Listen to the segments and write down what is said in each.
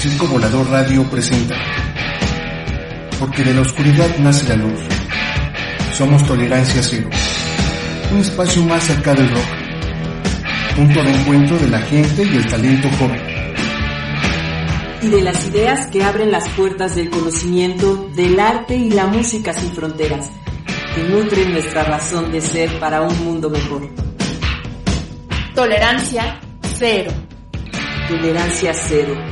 Circo Volador Radio presenta. Porque de la oscuridad nace la luz. Somos Tolerancia Cero. Un espacio más cerca del rock. Punto de encuentro de la gente y el talento joven. Y de las ideas que abren las puertas del conocimiento, del arte y la música sin fronteras, que nutren nuestra razón de ser para un mundo mejor. Tolerancia cero. Tolerancia cero.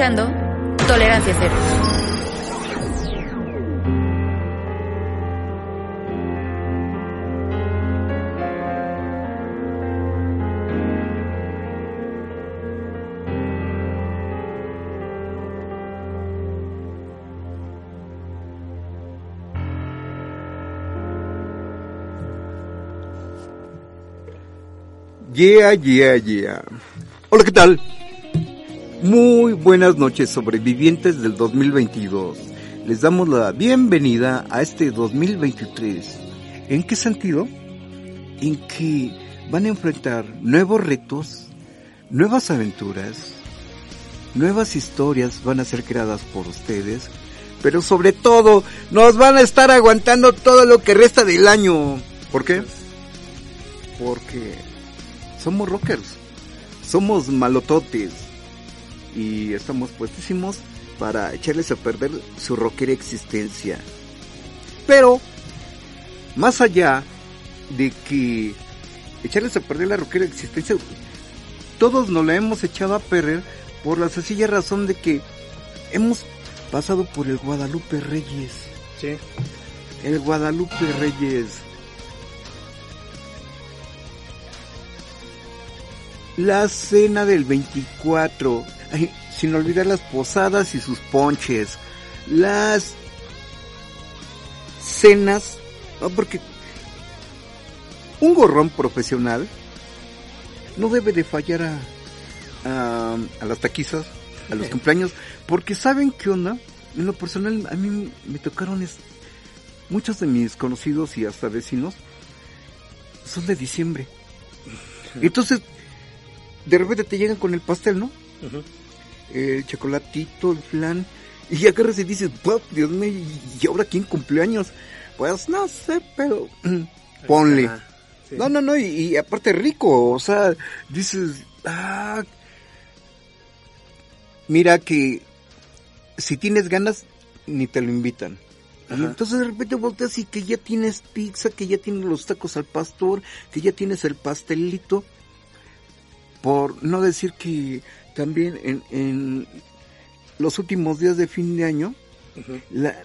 Escuchando Tolerancia Cero. Yeah, yeah, yeah. Hola, ¿qué tal? Muy buenas noches, sobrevivientes del 2022. Les damos la bienvenida a este 2023. ¿En qué sentido? En que van a enfrentar nuevos retos, nuevas aventuras, nuevas historias van a ser creadas por ustedes, pero sobre todo nos van a estar aguantando todo lo que resta del año. ¿Por qué? Porque somos rockers, somos malototes y estamos puestísimos para echarles a perder su rockera existencia. Pero, más allá de que echarles a perder la rockera existencia, todos nos la hemos echado a perder por la sencilla razón de que hemos pasado por el Guadalupe Reyes. Sí. El Guadalupe Reyes. La cena del 24. Ay, sin olvidar las posadas y sus ponches. Las cenas. ¿no? Porque un gorrón profesional no debe de fallar a, a, a las taquizas, a los cumpleaños, porque saben qué onda. En lo personal, a mí me tocaron es, muchos de mis conocidos y hasta vecinos son de diciembre. Entonces, de repente te llegan con el pastel, ¿no? El chocolatito, el flan, y agarras y dices, "Pues, Dios mío, ¿y ahora quién cumpleaños? Pues no sé, pero ponle. Sí. No, no, no, y, y aparte rico, o sea, dices, ah, mira que si tienes ganas, ni te lo invitan. Y entonces de repente volteas y que ya tienes pizza, que ya tienes los tacos al pastor, que ya tienes el pastelito. Por no decir que también en, en los últimos días de fin de año, la,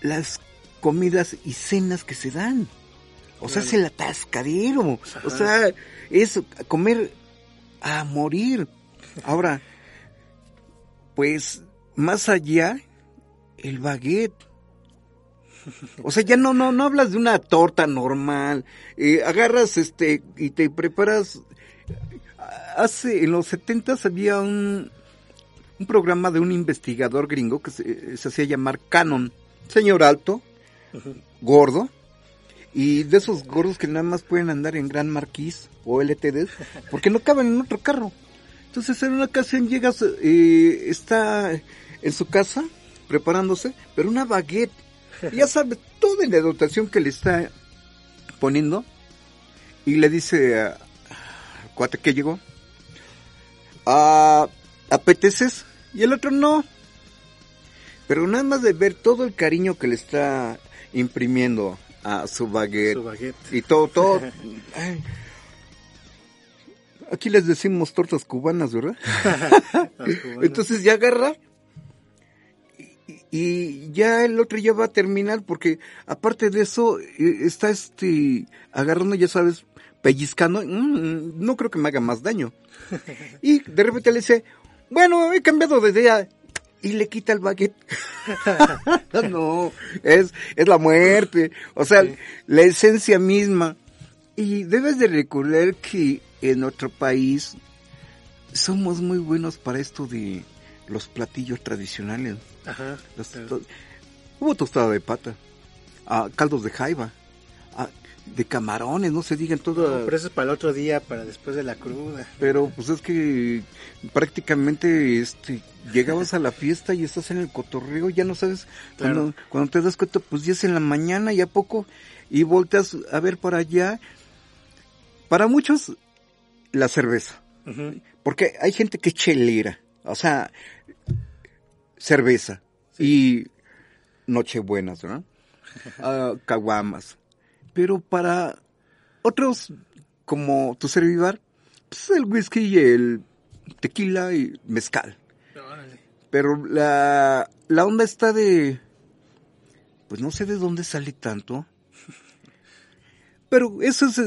las comidas y cenas que se dan. O sea, es el atascadero. O Ajá. sea, es comer a morir. Ahora, pues, más allá, el baguette. O sea, ya no, no, no hablas de una torta normal. Eh, agarras este y te preparas. Hace, en los setentas había un, un programa de un investigador gringo que se, se hacía llamar Canon. Señor alto, gordo, y de esos gordos que nada más pueden andar en Gran Marquis o LTD, porque no caben en otro carro. Entonces en una ocasión llegas, eh, está en su casa preparándose, pero una baguette, y ya sabe toda la dotación que le está poniendo, y le dice a- cuate que llegó, "Ah, ¿apeteces? Y el otro no. Pero nada más de ver todo el cariño que le está imprimiendo a su baguette Su baguette. y todo, todo. ay. Aquí les decimos tortas cubanas, ¿verdad? Cubanas. Entonces ya agarra y, y ya el otro ya va a terminar porque aparte de eso eh, está este agarrando, ya sabes, pellizcando. Mm, no creo que me haga más daño. Y de repente le dice, bueno, he cambiado de idea. Y le quita el baguette. no, es, es la muerte. O sea, la esencia misma. Y debes de recordar que en nuestro país somos muy buenos para esto de los platillos tradicionales. Ajá. Los claro. to- hubo tostada de pata, ah, caldos de jaiba, de camarones, no se digan todo. No, pero eso es para el otro día, para después de la cruda. Pero pues es que prácticamente este llegabas a la fiesta y estás en el cotorreo, ya no sabes Claro. cuando, cuando te das cuenta pues ya es en la mañana y a poco y volteas a ver para allá. Para muchos la cerveza, porque hay gente que es chelera, o sea, cerveza y nochebuenas, ¿no? Ah, caguamas. Pero para otros, como tu servidor, pues el whisky y el tequila y mezcal. Pero la, la onda está de... Pues no sé de dónde sale tanto. Pero eso es...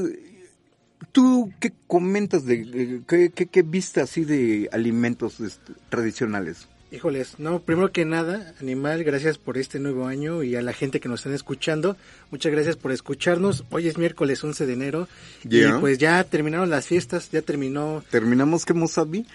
¿Tú qué comentas de... ¿Qué, qué, qué viste así de alimentos este, tradicionales? Híjoles, no, primero que nada, Animal, gracias por este nuevo año y a la gente que nos están escuchando, muchas gracias por escucharnos. Hoy es miércoles 11 de enero y pues ya terminaron las fiestas, ya terminó, Terminamos que Mosabi.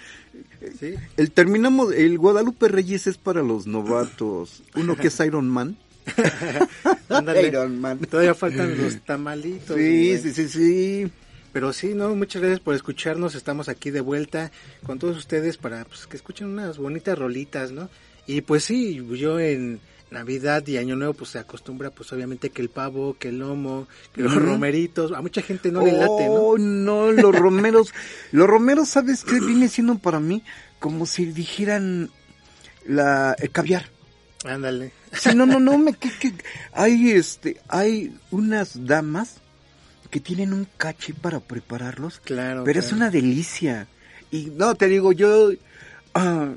¿sí? El terminamos, el Guadalupe Reyes es para los novatos. Uno que es Iron Man. Iron Man. Todavía faltan los tamalitos. Sí, sí, sí, sí. Pero sí, no, muchas gracias por escucharnos. Estamos aquí de vuelta con todos ustedes para pues, que escuchen unas bonitas rolitas, ¿no? Y pues sí, yo en Navidad y Año Nuevo pues se acostumbra pues obviamente que el pavo, que el lomo, que los romeritos, a mucha gente no le late, ¿no? Oh, no, los romeros. los romeros, ¿sabes qué? Viene siendo para mí como si dijeran la, el caviar. Ándale. Sí, no, no, no, me, que, que- hay, este, hay unas damas que tienen un caché para prepararlos, Claro. pero es una delicia. Y no, te digo, yo, ah,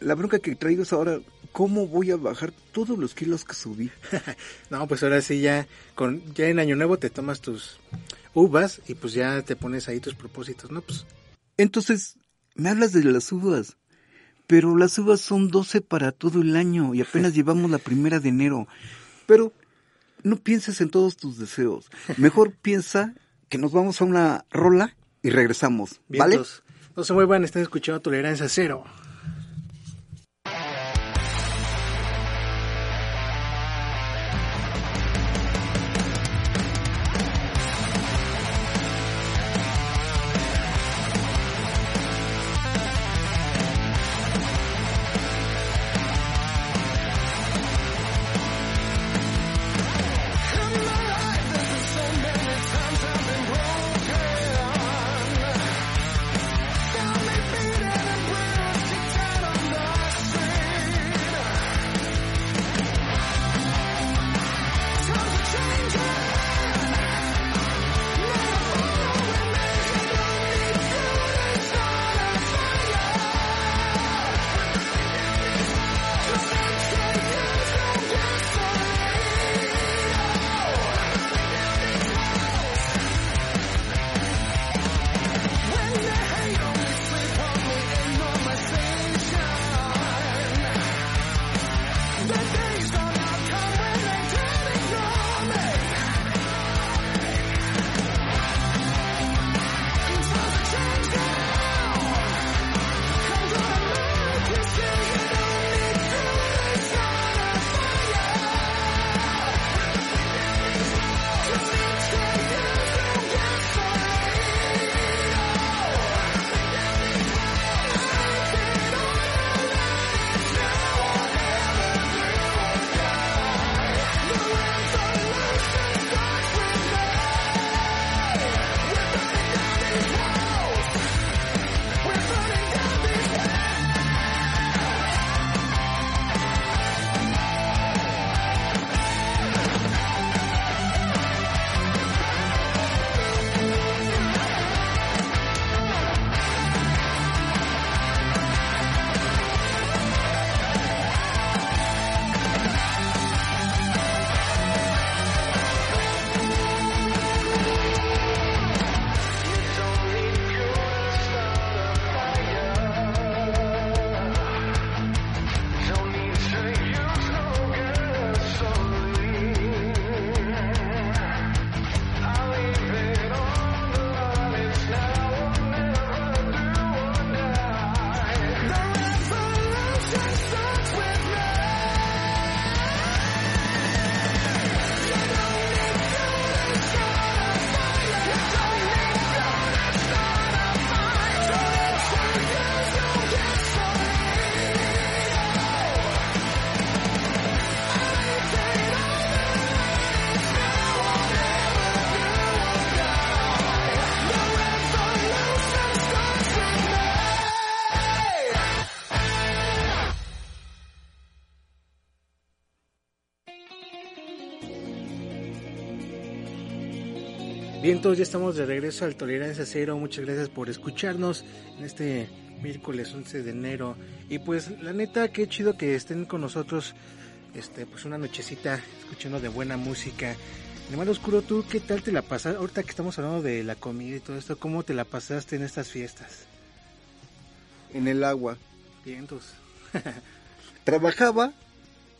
la bronca que traigo es ahora, ¿cómo voy a bajar todos los kilos que subí? No, pues ahora sí ya con ya en Año Nuevo te tomas tus uvas y pues ya te pones ahí tus propósitos, ¿no? Pues Entonces, me hablas de las uvas, pero las uvas son 12 para todo el año y apenas llevamos la primera de enero. Pero no pienses en todos tus deseos. Mejor piensa que nos vamos a una rola y regresamos, ¿vale? vientos. No se muevan, están escuchando Tolerancia Cero. Todos ya estamos de regreso al Tolerancia Cero. Muchas gracias por escucharnos en este miércoles 11 de enero. Y pues la neta, qué chido que estén con nosotros, este, pues una nochecita escuchando de buena música. Hermano Oscuro, ¿tú qué tal te la pasaste? Ahorita que estamos hablando de la comida y todo esto, ¿cómo te la pasaste en estas fiestas? En el agua. Vientos. Trabajaba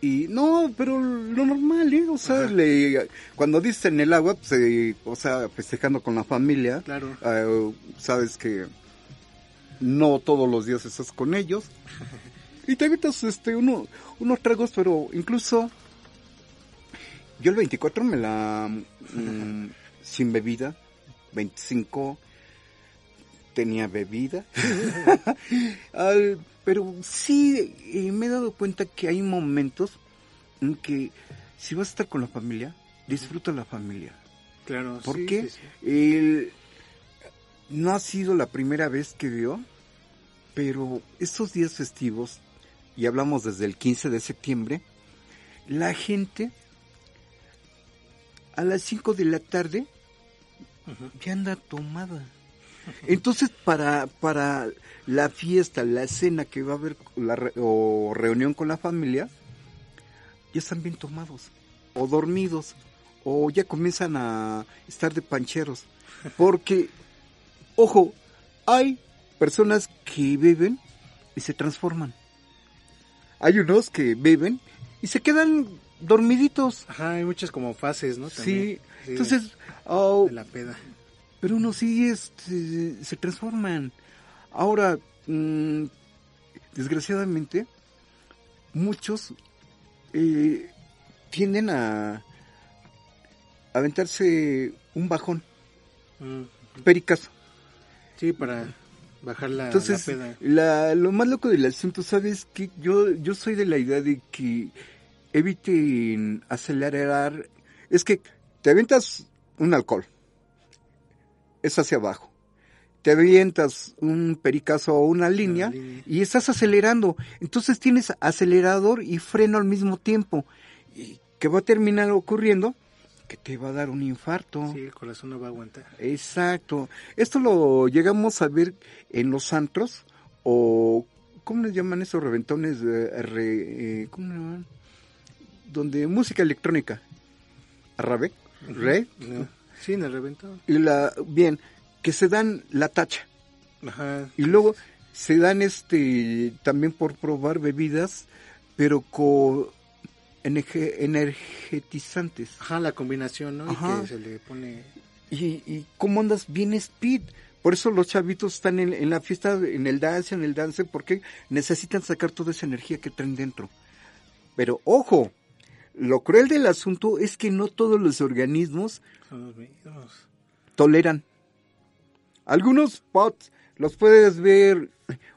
y no, pero lo normal, ¿eh? O sea, le, cuando dices en el agua, pues, eh, o sea, festejando con la familia. Claro. eh, sabes que no todos los días estás con ellos. y te evitas este, uno, unos tragos, pero incluso yo el 24 me la... mm, sin bebida, 25 tenía bebida. Al- pero sí eh, me he dado cuenta que hay momentos en que si vas a estar con la familia, disfruta la familia. Claro, ¿Por sí, sí, sí. El- no ha sido la primera vez que veo, pero estos días festivos, y hablamos desde el 15 de septiembre, la gente a las 5 de la tarde ya anda tomada. Entonces, para, para la fiesta, la cena que va a haber, la re- o reunión con la familia, ya están bien tomados, o dormidos, o ya comienzan a estar de pancheros. Porque, ojo, hay personas que beben y se transforman. Hay unos que beben y se quedan dormiditos. Ajá, hay muchas como fases, ¿no? También. Sí, entonces, oh, De la peda. Pero unos sí este, se transforman. Ahora, mm, desgraciadamente, muchos eh, tienden a, a aventarse un bajón, Mm, pericazo. Sí, para bajar la, Entonces, la peda. la- lo más loco del asunto, ¿sabes? Que yo, yo soy de la idea de que eviten acelerar. Es que te avientas un alcohol, es hacia abajo. Te avientas un pericazo o una línea, línea. y estás acelerando. Entonces tienes acelerador y freno al mismo tiempo. ¿Y qué va a terminar ocurriendo? Que te va a dar un infarto. Sí, el corazón no va a aguantar. Exacto. Esto lo llegamos a ver en los antros o ¿cómo les llaman esos reventones? de re- eh, ¿Cómo le llaman? Donde música electrónica. Arrabe, rey No. Sí, en el reventón. y la bien que se dan la tacha Ajá. y luego se dan este también por probar bebidas pero con energe- energetizantes. Ajá, la combinación, ¿no? Y Ajá. que se le pone... y, y cómo andas bien speed. Por eso los chavitos están en, en la fiesta, en el dance, en el dance, porque necesitan sacar toda esa energía que traen dentro. Pero ojo, lo cruel del asunto es que no todos los organismos toleran. Algunos pots los puedes ver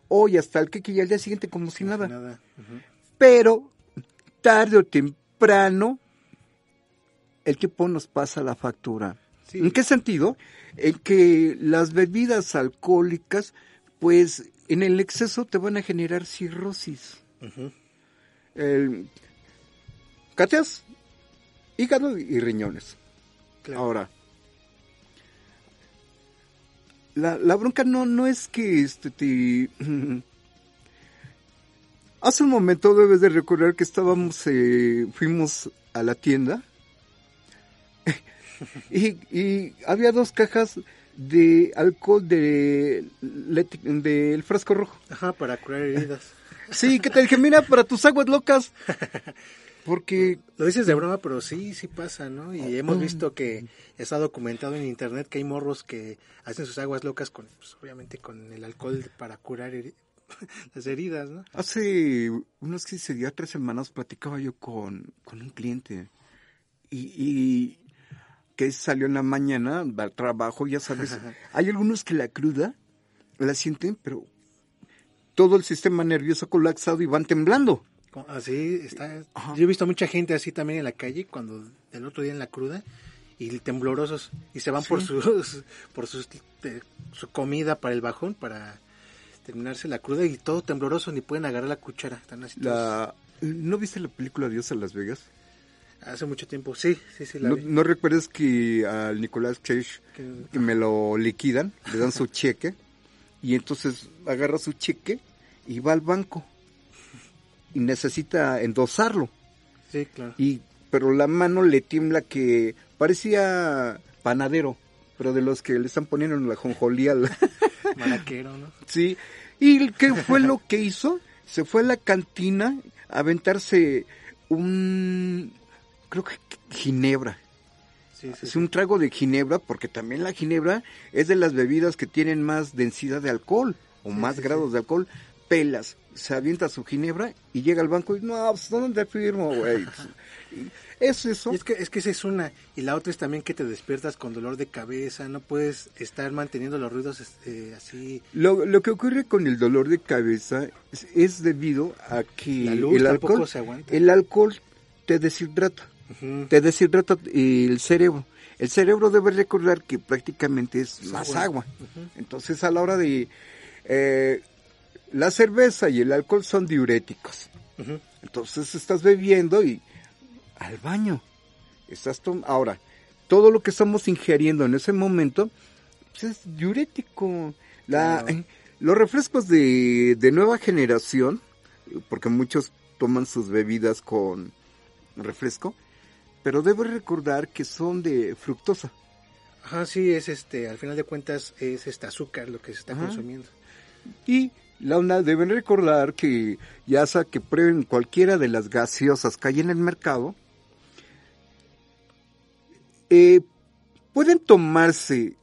hoy hasta el que y al día siguiente como si nada. Pero tarde o temprano el tiempo nos pasa la factura. Sí. ¿En qué sentido? En que las bebidas alcohólicas, pues en el exceso te van a generar cirrosis. El, cateas, hígado y riñones. Claro. Ahora, la, la bronca no, no es que este te... Hace un momento debes de recordar que estábamos, eh, fuimos a la tienda y, y había dos cajas de alcohol de, leti- del frasco rojo. Ajá, para curar heridas. Sí, que te dije, mira, para tus aguas locas. Porque Lo dices de broma, pero sí, sí pasa, ¿no? Y hemos visto que está documentado en internet que hay morros que hacen sus aguas locas con, pues, obviamente, con el alcohol para curar las heridas, ¿no? Hace unos 15 días, tres semanas, platicaba yo con, con un cliente y, y que salió en la mañana al trabajo, ya sabes, hay algunos que la cruda la sienten, pero todo el sistema nervioso colapsado y van temblando. Así está. Ajá. Yo he visto mucha gente así también en la calle cuando el otro día en la cruda y temblorosos y se van por sus por sus de- su comida para el bajón para terminarse la cruda y todo tembloroso ni pueden agarrar la cuchara. Están así La, ¿No viste la película Dios a Las Vegas? Hace mucho tiempo. Sí, sí, sí la ¿No, vi. no recuerdas que al Nicolás Cage Que- que me lo liquidan, le dan su cheque y entonces agarra su cheque y va al banco y necesita endosarlo. Sí, claro. Y pero la mano le tiembla que parecía panadero, pero de los que le están poniendo en la jonjolía. al- Maraquero, ¿no? Sí. ¿Y qué fue lo que hizo? Se fue a la cantina a aventarse un creo que ginebra. Sí, sí, Es un trago de ginebra porque también la ginebra es de las bebidas que tienen más densidad de alcohol o Sí, más grados de alcohol. Pelas, se avienta su ginebra y llega al banco y no, pues ¿dónde firmo, güey? Es eso. Y es que, es que esa es una. Y la otra es también que te despiertas con dolor de cabeza. No puedes estar manteniendo los ruidos este, así. Lo, lo que ocurre con el dolor de cabeza es, es debido a que el alcohol, se aguanta. el alcohol te deshidrata. Ujú. te deshidrata el cerebro. El cerebro debe recordar que prácticamente es Es más agua. agua. Ujú. Entonces a la hora de... eh, la cerveza y el alcohol son diuréticos. Entonces estás bebiendo y al baño. Estás Ahora, todo lo que estamos ingiriendo en ese momento pues, es diurético. La, Claro. Los refrescos de, de nueva generación, porque muchos toman sus bebidas con refresco, pero debes recordar que son de fructosa. Ajá, sí, es este, al final de cuentas es este azúcar lo que se está Ajá. consumiendo. Y la onda deben recordar que ya sea que prueben cualquiera de las gaseosas que hay en el mercado, eh, pueden tomarse,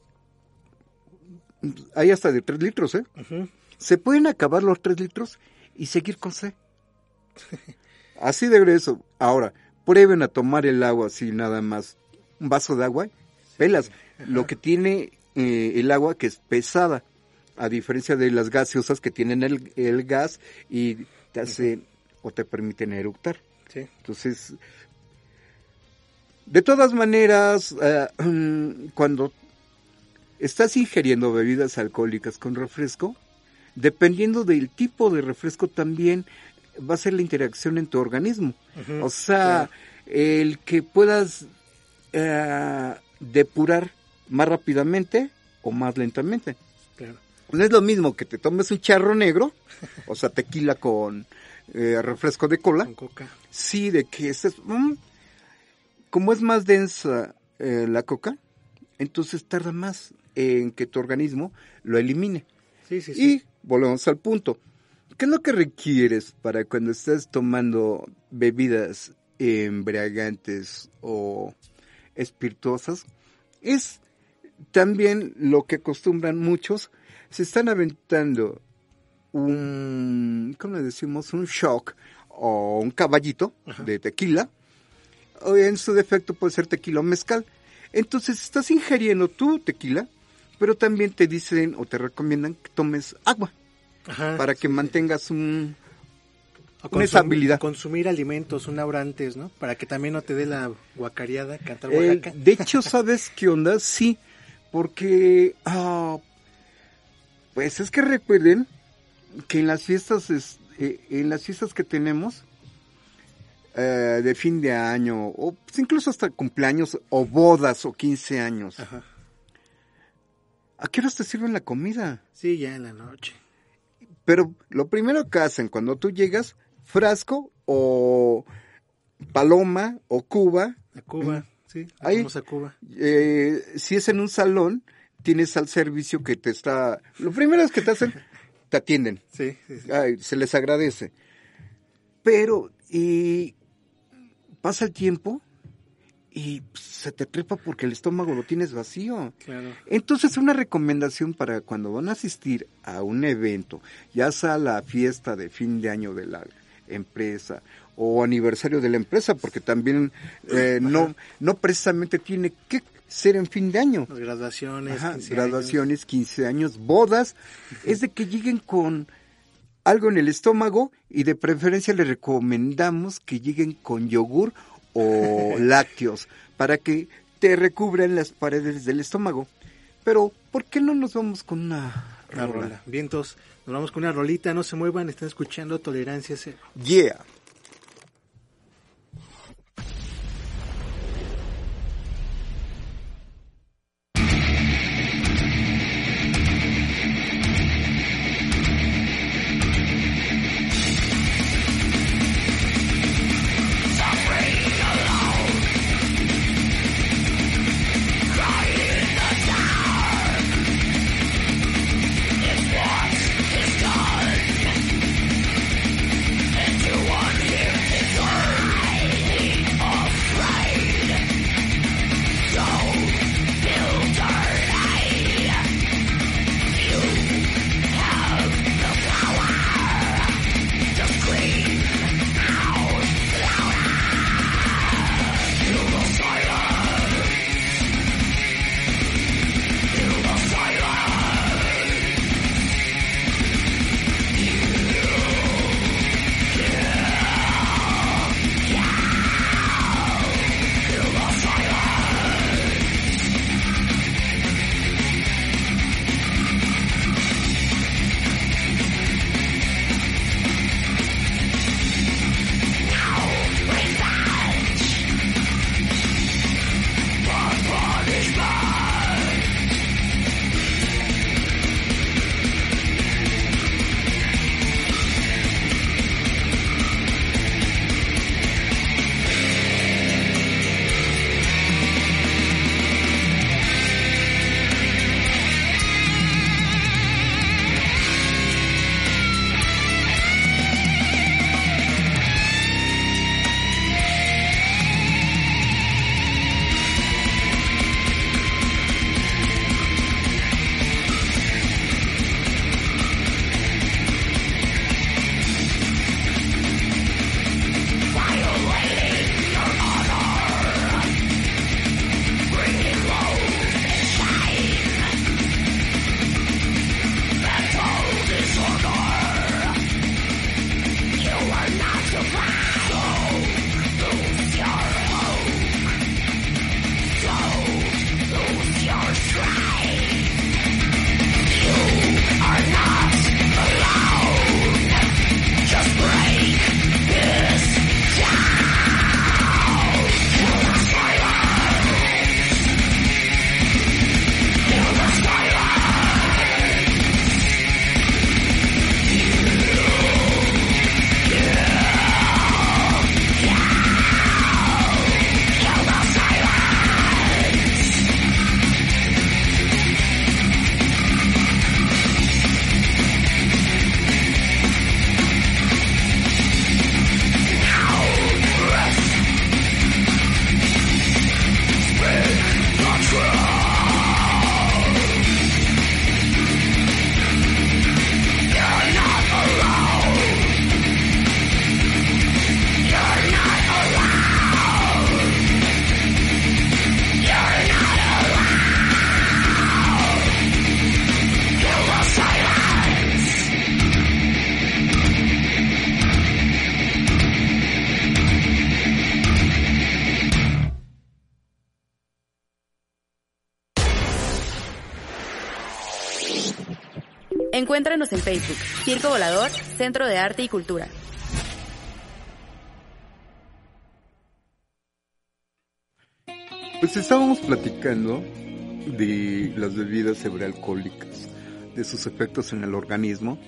hay hasta de 3 litros, ¿eh? Se pueden acabar los 3 litros y seguir con sed. Así de grueso. Ahora, prueben a tomar el agua así nada más. Un vaso de agua, pelas. Lo que tiene eh, el agua que es pesada, a diferencia de las gaseosas que tienen el, el gas y te hacen o te permiten eructar. Sí. Entonces, de todas maneras, eh, cuando estás ingiriendo bebidas alcohólicas con refresco, dependiendo del tipo de refresco también va a ser la interacción en tu organismo. O sea, el que puedas eh, depurar más rápidamente o más lentamente. Claro. No es lo mismo que te tomes un charro negro, o sea, tequila con eh, refresco de cola, Con coca. Sí, de que es, mm, como es más densa eh, la coca, entonces tarda más en que tu organismo lo elimine. Sí, sí, sí. Y volvemos al punto. ¿Qué es lo que requieres para cuando estás tomando bebidas embriagantes o espirituosas? Es también lo que acostumbran muchos. Se están aventando un, ¿cómo le decimos? Un shock o un caballito de tequila. O en su defecto puede ser tequila o mezcal. Entonces estás ingiriendo tu tequila, pero también te dicen o te recomiendan que tomes agua Ajá, para que sí, mantengas un... Una estabilidad. Consumir alimentos una hora antes, ¿no? Para que también no te dé la guacareada, cantar Eh, Oaxaca. de hecho, ¿sabes qué onda? Sí, porque... ah, pues es que recuerden que en las fiestas, es- eh, en las fiestas que tenemos eh, de fin de año, o pues, incluso hasta cumpleaños, o bodas, o 15 años, Ajá. ¿a qué horas te sirven la comida? Sí, ya en la noche. Pero lo primero que hacen cuando tú llegas, frasco o paloma o cuba, A Cuba, sí. Ahí. Vamos a Cuba. eh, si es en un salón, tienes al servicio que te está... Lo primero es que te hacen, te atienden, Sí, sí, sí. Ay, se les agradece. Pero y pasa el tiempo y se te trepa porque el estómago lo tienes vacío. Claro. Entonces, una recomendación para cuando van a asistir a un evento, ya sea la fiesta de fin de año de la empresa o aniversario de la empresa, porque también eh, no, no precisamente tiene que ser en fin de año. Las graduaciones, Ajá, 15 graduaciones, 15 años, bodas, es de que lleguen con algo en el estómago y de preferencia les recomendamos que lleguen con yogur o lácteos para que te recubran las paredes del estómago. Pero, ¿por qué no nos vamos con una Una rola? rola. Vientos, nos vamos con una rolita, no se muevan, están escuchando Tolerancia Cero. Yeah. Facebook, Circo Volador, Centro de Arte y Cultura. Pues estábamos platicando de las bebidas sobrealcohólicas, de sus efectos en el organismo,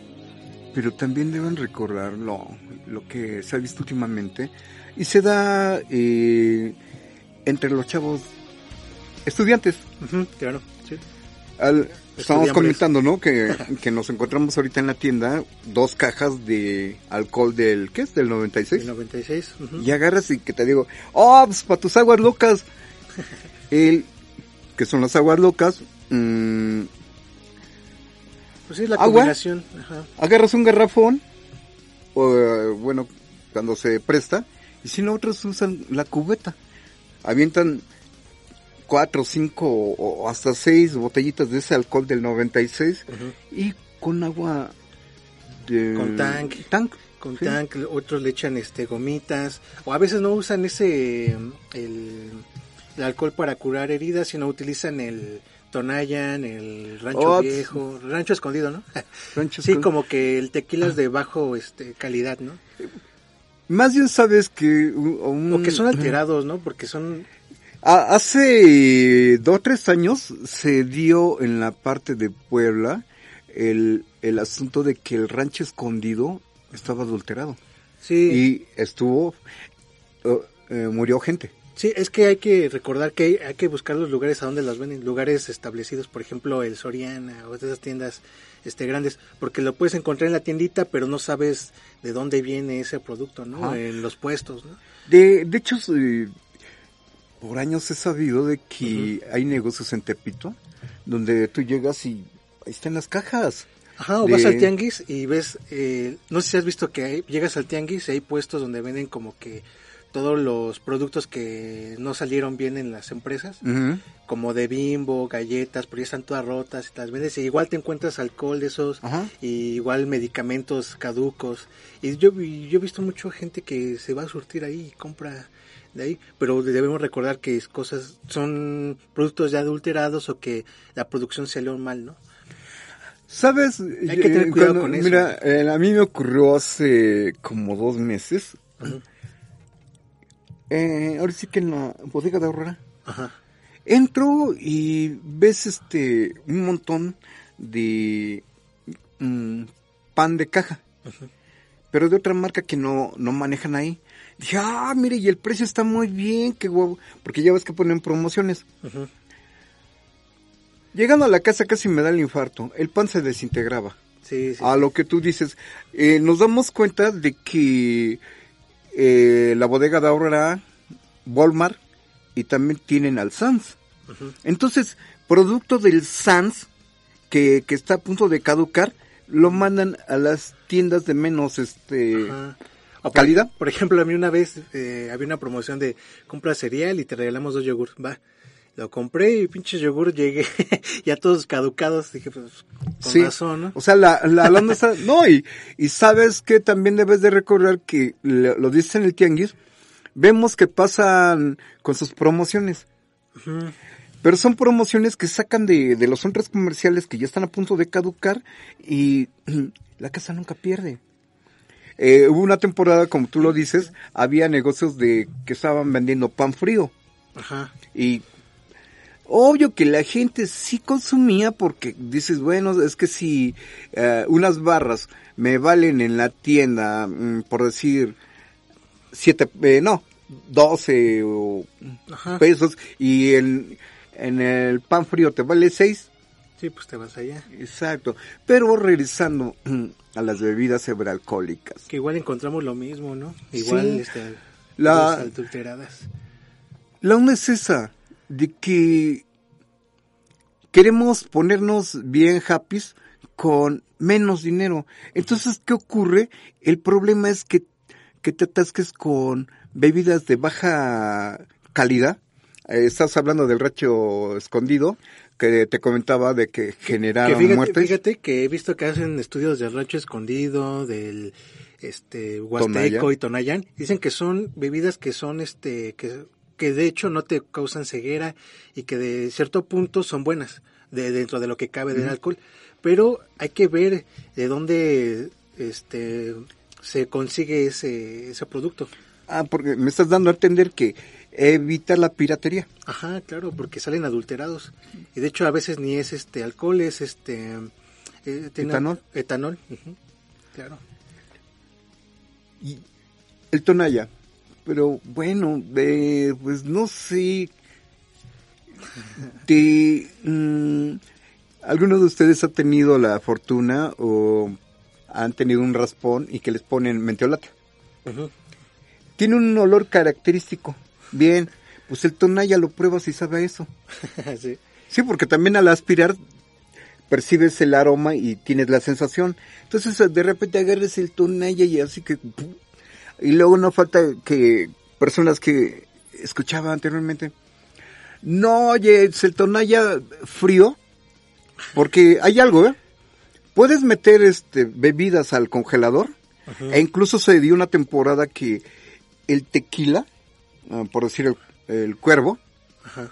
pero también deben recordar lo, lo que se ha visto últimamente y se da eh, entre los chavos estudiantes. Claro, sí. Al- estamos comentando, ¿no? Que, que nos encontramos ahorita en la tienda dos cajas de alcohol del, ¿qué es? Del 96. El 96. ujú. Y agarras y que te digo, oh, pues para tus aguas locas. El, que son las aguas locas, mm, Pues sí, la ¿Agua? combinación. Ajá. agarras un garrafón, o bueno, cuando se presta, y si no, otros usan la cubeta. Avientan cuatro, cinco o hasta seis botellitas de ese alcohol del 96 Ujú. y con agua de... Con tank. Tank. Con Sí. tank, otros le echan este gomitas, o a veces no usan ese el, el alcohol para curar heridas, sino utilizan el Tonayan, el rancho Oh, viejo, rancho escondido, ¿no? Rancho sí, Escondido. como que el tequila es de bajo este calidad, ¿no? Más bien sabes que... un- un- O que son alterados, ¿no? Porque son Ah, Hace dos tres años se dio en la parte de Puebla el, el asunto de que el rancho escondido estaba adulterado sí, y estuvo, eh, eh, murió gente. sí, es que hay que recordar que hay, hay que buscar los lugares a donde las venden, lugares establecidos, por ejemplo, el Soriana o esas tiendas este grandes, porque lo puedes encontrar en la tiendita, pero no sabes de dónde viene ese producto, ¿no? Ajá. En los puestos, ¿no? De, de hecho, por años he sabido de que hay negocios en Tepito donde tú llegas y ahí están las cajas. Ajá, o de- vas al tianguis y ves, eh, no sé si has visto que hay- llegas al tianguis y hay puestos donde venden como que todos los productos que no salieron bien en las empresas, como de bimbo, galletas, pero ya están todas rotas y las vendes y igual te encuentras alcohol de esos y igual medicamentos caducos. Y yo, y yo he visto mucha gente que se va a surtir ahí y compra de ahí, pero debemos recordar que es cosas son productos ya adulterados o que la producción salió mal, ¿no? ¿Sabes? Hay que tener Eh, cuidado con eso. Mira, eh, a mí me ocurrió hace como dos meses. Eh, ahora sí que en la bodega de Aurora. Ajá. Entro y ves este un montón de mm, pan de caja, pero de otra marca que no, no manejan ahí. Dije, ah, mire, y el precio está muy bien, qué guapo, porque ya ves que ponen promociones. Llegando a la casa casi me da el infarto, el pan se desintegraba. Sí, sí. A lo que tú dices, eh, nos damos cuenta de que eh, la bodega de Aurora, Walmart y también tienen al Sans. Entonces, producto del Sans que, que está a punto de caducar, lo mandan a las tiendas de menos este. O calidad. Por ejemplo, a mí una vez eh, había una promoción de compra cereal y te regalamos dos yogur. Va. Lo compré y pinches yogur llegué ya todos caducados. Dije, pues, con Sí. razón, ¿no? O sea, la, la lana está... No, y, y sabes que también debes de recordar que lo dice en el tianguis, vemos que pasan con sus promociones. Pero son promociones que sacan de, de los centros comerciales que ya están a punto de caducar y la casa nunca pierde. Eh, hubo una temporada, como tú lo dices, había negocios de que estaban vendiendo pan frío Ajá. y obvio que la gente sí consumía porque dices, bueno, es que si eh, unas barras me valen en la tienda, mm, por decir, siete, eh, no, 12 o pesos y en, en el pan frío te vale 6. Sí, pues te vas allá. Exacto. Pero regresando a las bebidas sobrealcohólicas. Que igual encontramos lo mismo, ¿no? Igual, Sí. este, La- adulteradas. La onda es esa, de que queremos ponernos bien happy con menos dinero. Entonces, ¿qué ocurre? El problema es que, que te atasques con bebidas de baja calidad. Eh, estás hablando del racho escondido, que te comentaba de que Que generaron fíjate, muertes. fíjate que he visto que hacen estudios del rancho escondido, del este Huasteco y Tonayán. Dicen que son bebidas que son este que, que de hecho no te causan ceguera y que de cierto punto son buenas. de dentro de lo que cabe del alcohol, pero hay que ver de dónde este se consigue ese, ese producto. Ah, porque me estás dando a entender que evita la piratería. Ajá, claro, porque salen adulterados. Y de hecho a veces ni es este alcohol, es este... eh, Etanol. Etanol, claro. Y el Tonaya. Pero bueno, eh, pues no sé. De, mm, ¿Alguno de ustedes ha tenido la fortuna o han tenido un raspón y que les ponen menteolata? Ujú. Tiene un olor característico. Bien, pues el Tonaya lo pruebas y sabe eso. sí. Sí, porque también al aspirar percibes el aroma y tienes la sensación. Entonces de repente agarres el tonalla y así que... Y luego no falta que personas que escuchaba anteriormente, no, oye, es el tonalla frío, porque hay algo, ¿eh? Puedes meter este bebidas al congelador, e incluso se dio una temporada que el tequila, por decir el, el cuervo, Ajá.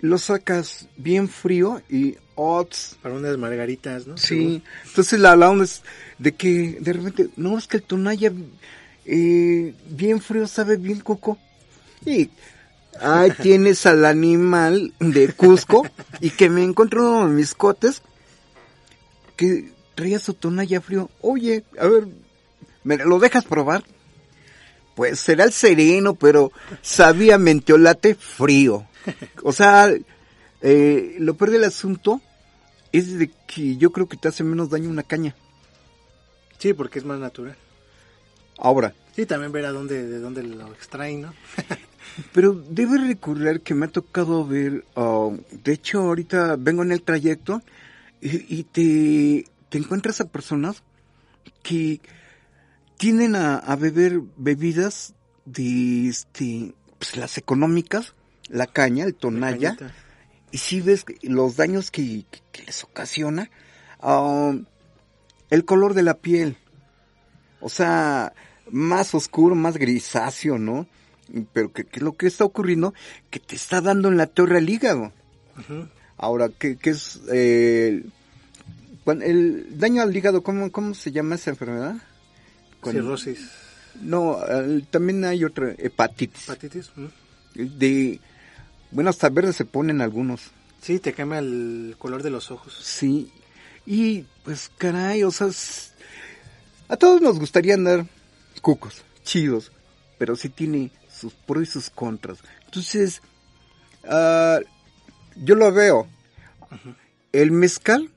lo sacas bien frío y odds. Para unas margaritas, ¿no? Sí, entonces la, la onda es de que de repente, no, es que el tonalla eh, bien frío sabe bien coco. Y ahí tienes al animal de Cusco y que me encontró uno de mis cotes que traía su tonalla frío. Oye, a ver, ¿me lo dejas probar? Pues será el sereno, pero sabía menteolate frío. O sea, eh, lo peor del asunto es de que yo creo que te hace menos daño una caña. Sí, porque es más natural. Ahora, Sí, también ver a dónde, de dónde lo extraen, ¿no? pero debe recordar que me ha tocado ver, ah, de hecho ahorita vengo en el trayecto y, y te, te encuentras a personas que tienden a, a beber bebidas de este, pues las económicas, la caña, el tonalla, y si ves los daños que, que- que les ocasiona, ah, el color de la piel, o sea, más oscuro, más grisáceo, ¿no? Pero que, que lo que está ocurriendo, que te está dando en la torre al hígado. Ahora, ¿qué, qué es eh, cuan- el daño al hígado? ¿cómo, ¿Cómo se llama esa enfermedad? Cuando- Cirrosis, No, el- también hay otra, hepatitis. hepatitis. De, bueno, hasta verde se ponen algunos. Sí, te cambia el color de los ojos. Sí, y pues caray, o sea, es- a todos nos gustaría andar cucos, chidos, pero sí tiene sus pros y sus contras. Entonces, ah, yo lo veo. El mezcal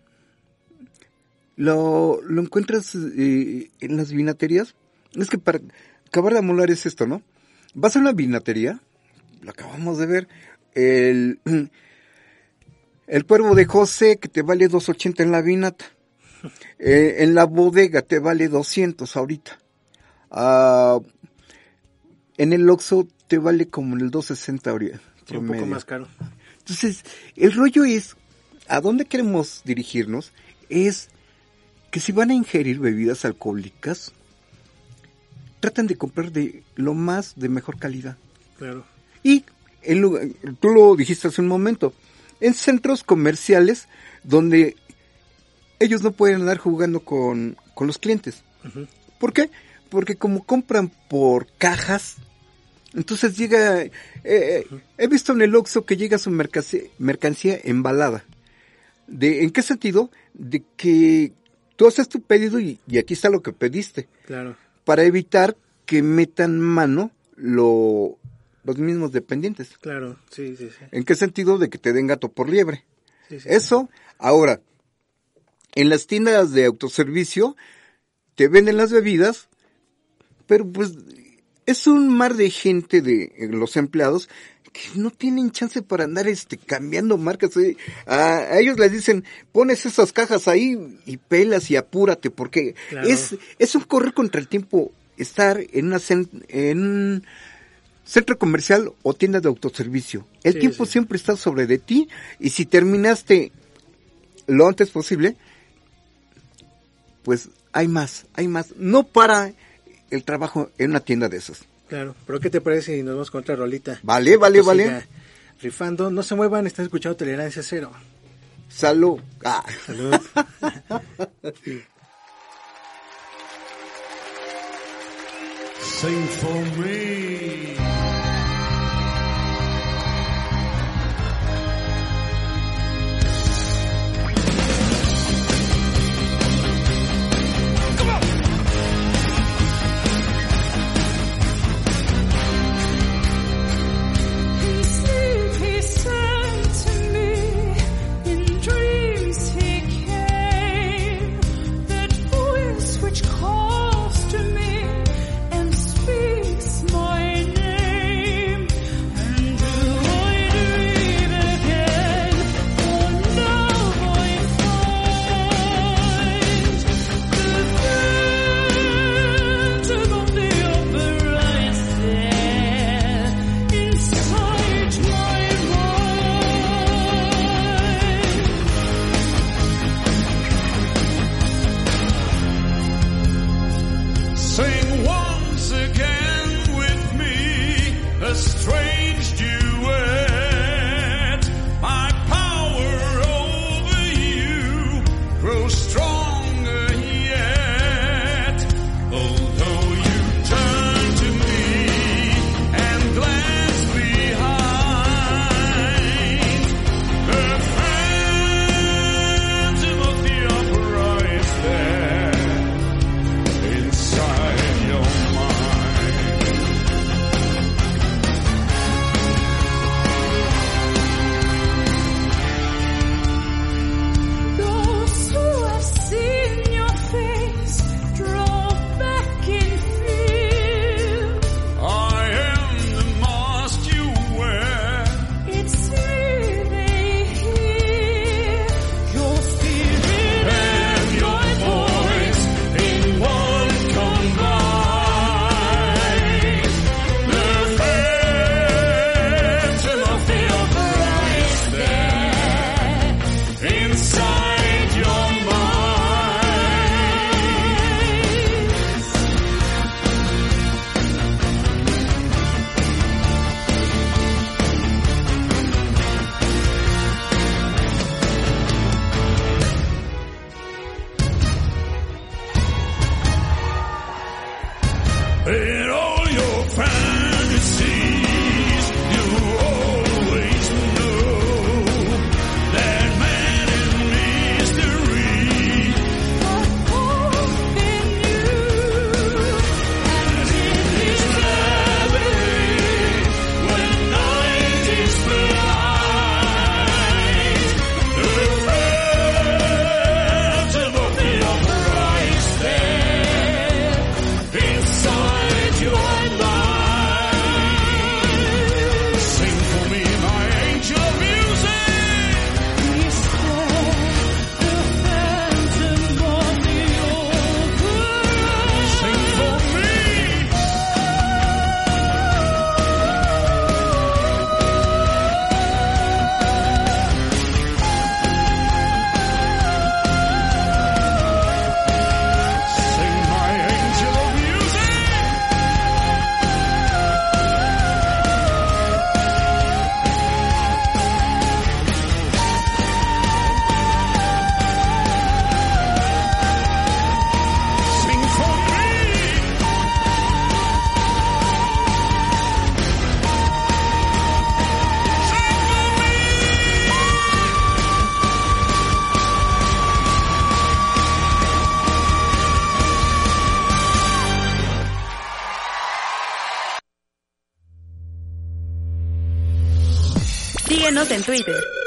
lo, lo encuentras eh, en las vinaterías. Es que para acabar de amolar es esto, ¿no? Vas a una vinatería, lo acabamos de ver, el, el cuervo de José que te vale 2.80 en la vinata. Eh, en la bodega te vale 200 ahorita. Ah, en el Oxxo te vale como en el 260 ahorita. Sí, un poco más caro. Entonces, el rollo es, ¿a dónde queremos dirigirnos? Es que si van a ingerir bebidas alcohólicas, traten de comprar de lo más de mejor calidad. Claro. Y en lugar- tú lo dijiste hace un momento, en centros comerciales donde ellos no pueden andar jugando con, con los clientes. ¿Por qué? Porque como compran por cajas, entonces llega, eh, eh, he visto en el Oxxo que llega su mercancía, mercancía embalada. ¿De, ¿En qué sentido? De que tú haces tu pedido y, y aquí está lo que pediste Claro. para evitar que metan mano lo, los mismos dependientes. Claro, sí, sí, sí. ¿En qué sentido? De que te den gato por liebre. Sí, sí. Eso, ahora, en las tiendas de autoservicio te venden las bebidas, pero pues es un mar de gente de eh, los empleados que no tienen chance para andar este cambiando marcas. eh. A, a ellos les dicen, pones esas cajas ahí y pelas y apúrate, porque Claro. es, es un correr contra el tiempo estar en una en un centro comercial o tienda de autoservicio. El Sí, tiempo sí. siempre está sobre de ti y si terminaste lo antes posible, pues hay más, hay más. No para el trabajo en una tienda de esas. Claro, pero ¿qué te parece si nos vamos con otra rolita? Vale, vale, vale. Rifando, no se muevan, están escuchando Tolerancia Cero. Salud. Ah. Salud. Sing for.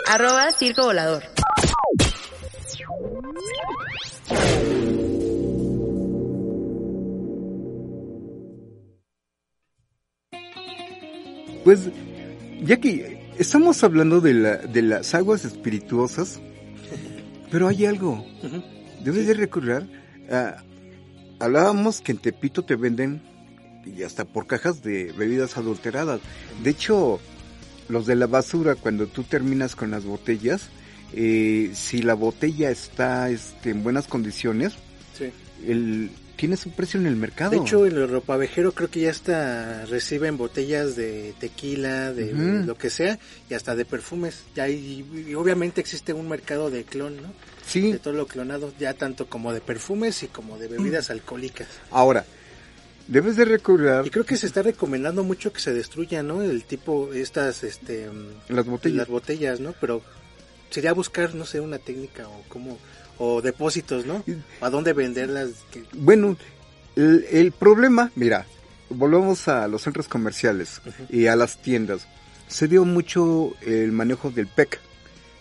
Arroba circo volador. Pues, ya que estamos hablando de, la, de las aguas espirituosas, pero hay algo. Debes de recordar, ah, hablábamos que en Tepito te venden y hasta por cajas de bebidas adulteradas. De hecho, los de la basura, cuando tú terminas con las botellas, eh, si la botella está este, en buenas condiciones, sí. el, tiene su precio en el mercado. De hecho, el ropavejero creo que ya está, reciben botellas de tequila, de lo que sea, y hasta de perfumes. Ya hay, y obviamente existe un mercado de clon, ¿no? Sí. De todo lo clonado, ya tanto como de perfumes y como de bebidas mm. alcohólicas. Ahora, debes de recordar Y creo que se está recomendando mucho que se destruyan, ¿no? El tipo, estas, este, las botellas. las botellas, ¿no? Pero sería buscar, no sé, una técnica o cómo, o depósitos, ¿no? ¿A dónde venderlas? Bueno, el, el problema, mira, volvemos a los centros comerciales y a las tiendas. Se dio mucho el manejo del PEC.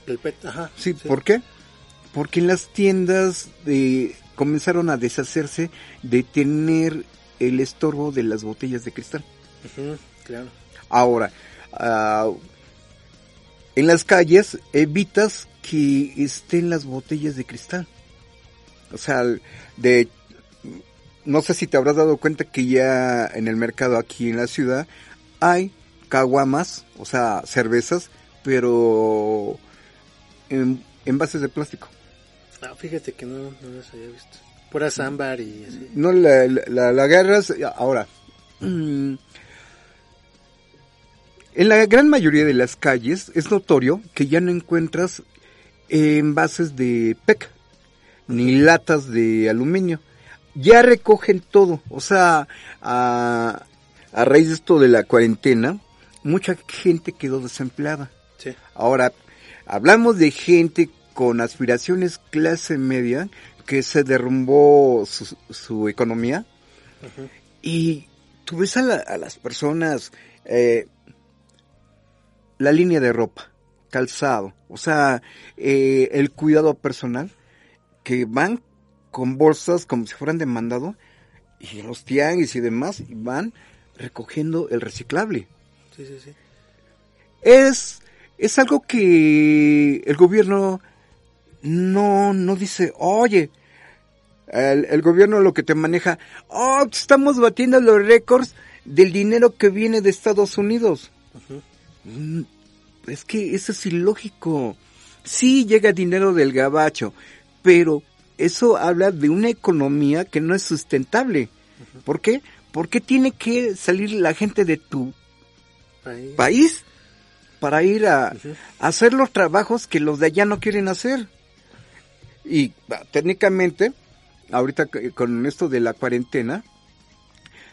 el PET, ajá. Sí, ¿por qué? Porque en las tiendas eh, comenzaron a deshacerse de tener el estorbo de las botellas de cristal. Claro. Ahora, ah, en las calles evitas que estén las botellas de cristal. O sea, de no sé si te habrás dado cuenta que ya en el mercado aquí en la ciudad hay caguamas, o sea, cervezas, pero en envases de plástico. Ah, fíjate que no, no las había visto. Pura ámbar y así. No la, la, la- agarras, ahora, mm, en la gran mayoría de las calles es notorio que ya no encuentras envases de PEC ni latas de aluminio. Ya recogen todo, o sea, a, a raíz de esto de la cuarentena, mucha gente quedó desempleada. Sí. Ahora, hablamos de gente con aspiraciones clase media que se derrumbó su, su economía y tú ves a, la- a las personas eh, la línea de ropa, calzado, o sea, eh, el cuidado personal, que van con bolsas como si fueran de mandado y los tianguis y demás y van recogiendo el reciclable Sí, sí, sí. es, es algo que el gobierno no, no dice, oye, el, el gobierno lo que te maneja, oh, estamos batiendo los récords del dinero que viene de Estados Unidos. Mm, Es que eso es ilógico. Sí llega dinero del gabacho, pero eso habla de una economía que no es sustentable. ¿Por qué? Porque tiene que salir la gente de tu país para ir a, hacer los trabajos que los de allá no quieren hacer. Y bah, técnicamente, ahorita con esto de la cuarentena,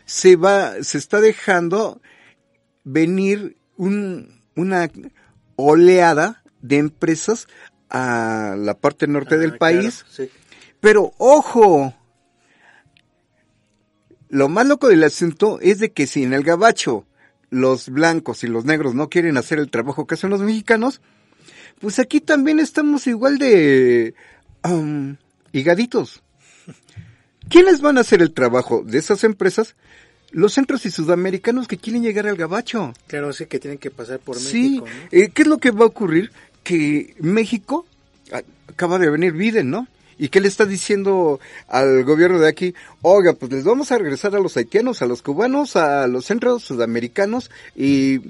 se va, se está dejando venir un, una oleada de empresas a la parte norte Ah, del claro, país. sí. Pero ojo, lo más loco del asunto es de que si en el gabacho los blancos y los negros no quieren hacer el trabajo que hacen los mexicanos, pues aquí también estamos igual de higaditos. ¿Quiénes van a hacer el trabajo de esas empresas? Los centros y sudamericanos que quieren llegar al gabacho. Claro, sí que tienen que pasar por Sí, México, ¿no? eh, ¿qué es lo que va a ocurrir? Que México, acaba de venir Biden, ¿no? ¿Y qué le está diciendo al gobierno de aquí? Oiga, pues les vamos a regresar a los haitianos, a los cubanos, a los centros sudamericanos y...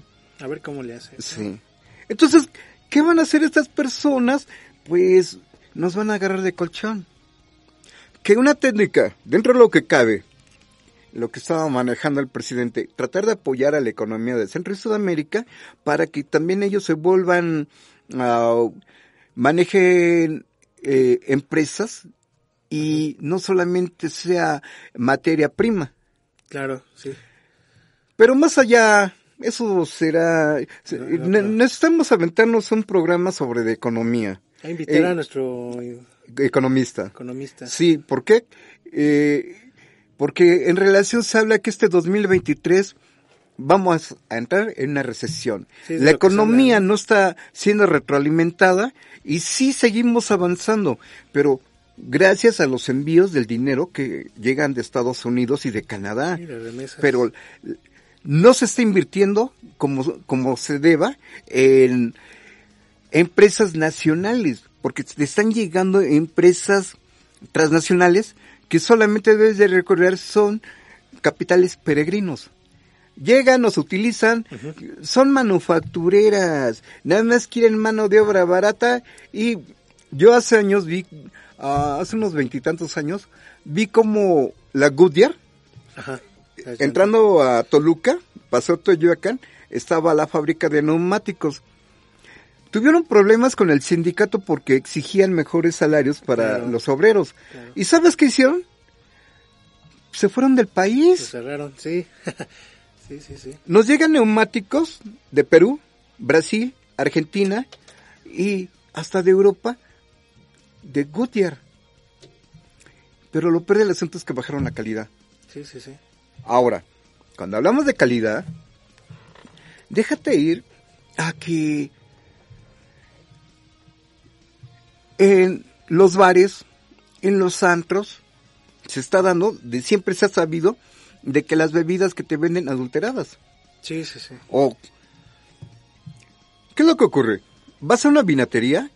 A ver cómo le hace. Sí. Entonces, ¿qué van a hacer estas personas? Pues nos van a agarrar de colchón. Que una técnica, dentro de lo que cabe, lo que estaba manejando el presidente, tratar de apoyar a la economía de Centro y Sudamérica para que también ellos se vuelvan, ah, manejen eh, empresas y no solamente sea materia prima. Claro, sí. Pero más allá, eso será... se- No, no, ne- no. Necesitamos aventarnos un programa sobre de economía. A invitar Eh, a nuestro Economista. economista. Sí, ¿por qué? Eh, porque en relación se habla que este 2023 vamos a entrar en una recesión. Sí, la economía ¿no? está siendo retroalimentada y sí seguimos avanzando, pero gracias a los envíos del dinero que llegan de Estados Unidos y de Canadá. Pero no se está invirtiendo como, como se deba en empresas nacionales, porque te están llegando empresas transnacionales que solamente debes de recordar son capitales peregrinos. Llegan, nos utilizan, son manufactureras, nada más quieren mano de obra barata y yo hace años vi, ah, hace unos veintitantos años, vi como la Goodyear, Ajá. entrando a Toluca, pasó Toyoacán, estaba la fábrica de neumáticos. Tuvieron problemas con el sindicato porque exigían mejores salarios para Claro. los obreros. Claro. ¿Y sabes qué hicieron? Se fueron del Se país. cerraron, sí. sí, sí, sí. Nos llegan neumáticos de Perú, Brasil, Argentina y hasta de Europa de Goodyear. Pero lo peor del asunto es que bajaron la calidad. Sí, sí, sí. Ahora, cuando hablamos de calidad, déjate ir a que en los bares, en los antros, se está dando, de siempre se ha sabido, de que las bebidas que te venden adulteradas. Sí, sí, sí. O, ¿qué es lo que ocurre? Vas a una vinatería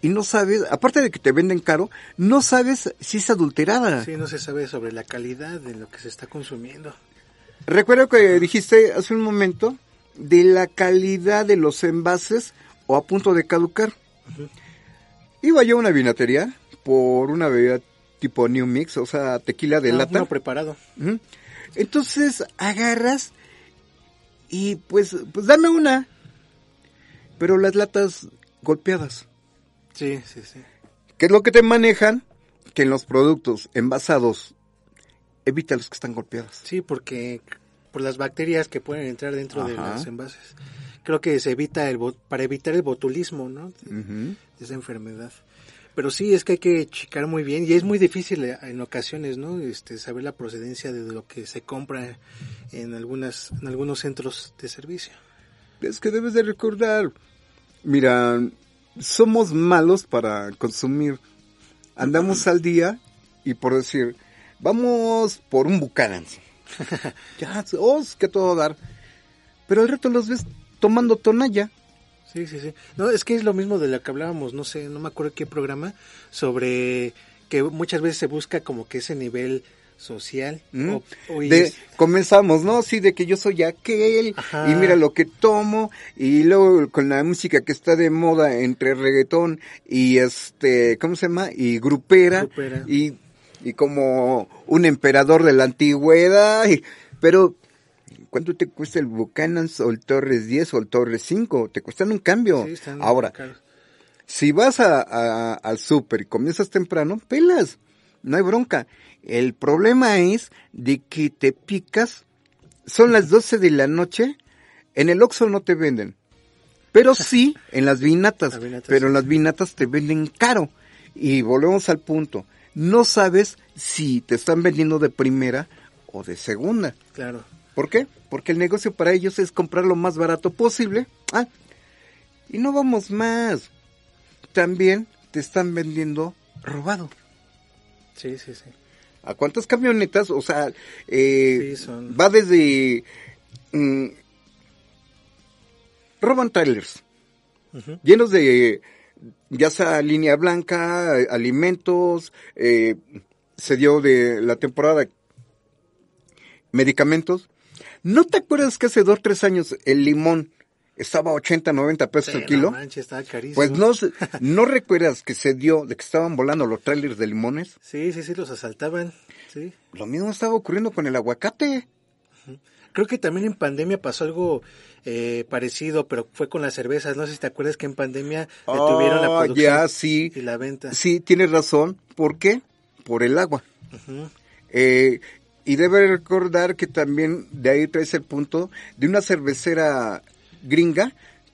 y no sabes, aparte de que te venden caro, no sabes si es adulterada. Sí, no se sabe sobre la calidad de lo que se está consumiendo. Recuerdo que dijiste hace un momento de la calidad de los envases o a punto de caducar. Iba yo a una vinatería por una bebida tipo New Mix, o sea, tequila de No, lata. preparado. Entonces agarras y pues, pues dame una. Pero las latas golpeadas. Sí, sí, sí. ¿Qué es lo que te manejan? Que en los productos envasados evita los que están golpeados. Sí, porque por las bacterias que pueden entrar dentro de los envases. Creo que se evita el para evitar el botulismo, ¿no? Esa enfermedad. Pero sí, es que hay que checar muy bien y es muy difícil eh, en ocasiones, ¿no? Este, saber la procedencia de lo que se compra en algunas, en algunos centros de servicio. Es que debes de recordar, mira, somos malos para consumir. Andamos al día y por decir, vamos por un Buchanan's. ya, oh, que todo dar. Pero al rato los ves tomando tonalla. Sí, sí, sí. No, es que es lo mismo de lo que hablábamos, no sé, no me acuerdo qué programa, sobre que muchas veces se busca como que ese nivel social. ¿Mm? o- o y de, es- comenzamos, ¿no? Sí, de que yo soy aquel, Ajá. y mira lo que tomo, y luego con la música que está de moda entre reggaetón y este, ¿cómo se llama? Y grupera, Grupera. y, y como un emperador de la antigüedad, y- pero ¿cuánto te cuesta el Buchanan's o el Torres 10 o el Torres 5? Te cuestan un cambio. sí, están Ahora, si vas a, a- al súper y comienzas temprano, pelas, no hay bronca. El problema es de que te picas, son las 12 de la noche, en el Oxxo no te venden, pero sí en las vinatas, pero en las vinatas te venden caro. Y volvemos al punto, no sabes si te están vendiendo de primera o de segunda. Claro. ¿Por qué? Porque el negocio para ellos es comprar lo más barato posible. Ah, y no vamos más. También te están vendiendo robado. Sí, sí, sí. ¿A cuántas camionetas? O sea, eh, Sí, son- va desde... mm, roban trailers llenos de ya sea línea blanca, alimentos, eh, se dio de la temporada medicamentos. ¿No te acuerdas que hace dos tres años el limón estaba a 80, 90 pesos el kilo? Manches, carísimo. pues no, no recuerdas que se dio de que estaban volando los trailers de limones. Sí, sí, sí, los asaltaban. Sí. Lo mismo estaba ocurriendo con el aguacate. Creo que también en pandemia pasó algo eh, parecido, pero fue con las cervezas. No sé si te acuerdas que en pandemia detuvieron la Ah, producción ya, sí. y la venta. Sí, tienes razón. ¿Por qué? Por el agua. Eh, y debe recordar que también de ahí traes el punto de una cervecera gringa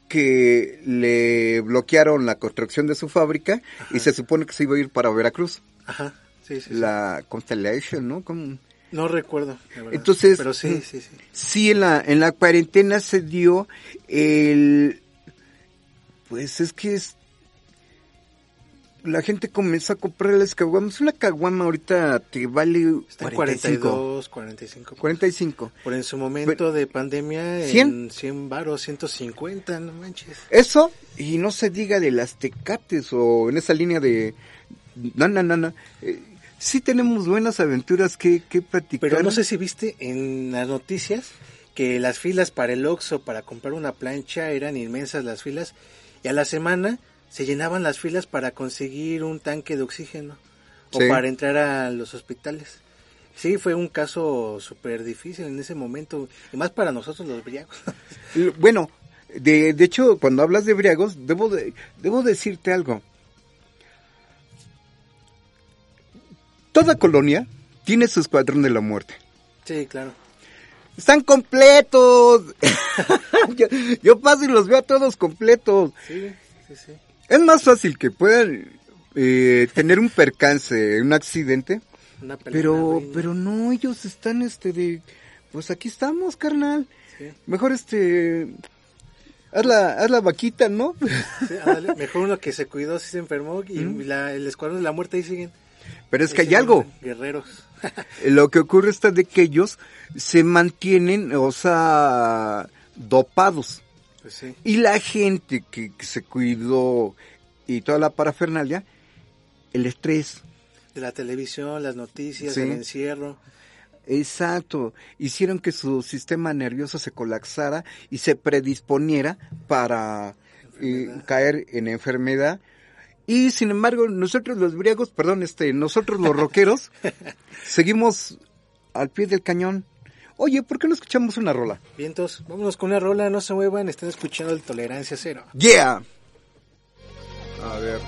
que le bloquearon la construcción de su fábrica y se supone que se iba a ir para Veracruz. Ajá, sí, sí. sí. La Constellation, ¿no? Como- No recuerdo, la verdad. Entonces, Pero sí, sí, sí. Sí, en la, en la cuarentena se dio el... Pues es que es... La gente comenzó a comprar las caguamas. Una caguama ahorita te vale Está en 45. 42, 45. 45. Por en su momento de pandemia, en 100. 100 varos, 150, no manches. Eso, y no se diga de las tecates o en esa línea de... No, no, no, no. Eh, sí tenemos buenas aventuras que, que platicar. Pero no sé si viste en las noticias que las filas para el Oxxo para comprar una plancha eran inmensas las filas y a la semana se llenaban las filas para conseguir un tanque de oxígeno. o para entrar a los hospitales. Sí, fue un caso súper difícil en ese momento, y más para nosotros los briagos. Bueno, de, de hecho, cuando hablas de briagos, debo, de, debo decirte algo. Toda colonia tiene su escuadrón de la muerte. sí, claro. ¡Están completos! yo, yo paso y los veo a todos completos. Sí, sí, sí. Es más fácil que puedan eh, tener un percance, un accidente, Una pelea, pero, pero no, ellos están, este, de, pues aquí estamos, carnal. Sí. Mejor, este, haz la, haz la vaquita, ¿no? Sí, ándale, mejor uno que se cuidó si se enfermó y la- el escuadrón de la muerte ahí siguen. Pero es que hay algo. Guerreros. Lo que ocurre está de que ellos se mantienen, o sea, dopados. Pues sí. Y la gente que, que se cuidó y toda la parafernalia, el estrés. De la televisión, las noticias, Sí. el encierro. Exacto. Hicieron que su sistema nervioso se colapsara y se predisponiera para eh, caer en enfermedad. Y sin embargo, nosotros los briagos, perdón, este, nosotros los rockeros, seguimos al pie del cañón. Oye, ¿por qué no escuchamos una rola? Vientos, vámonos con una rola, no se muevan, están escuchando el Tolerancia Cero. Yeah. A ver.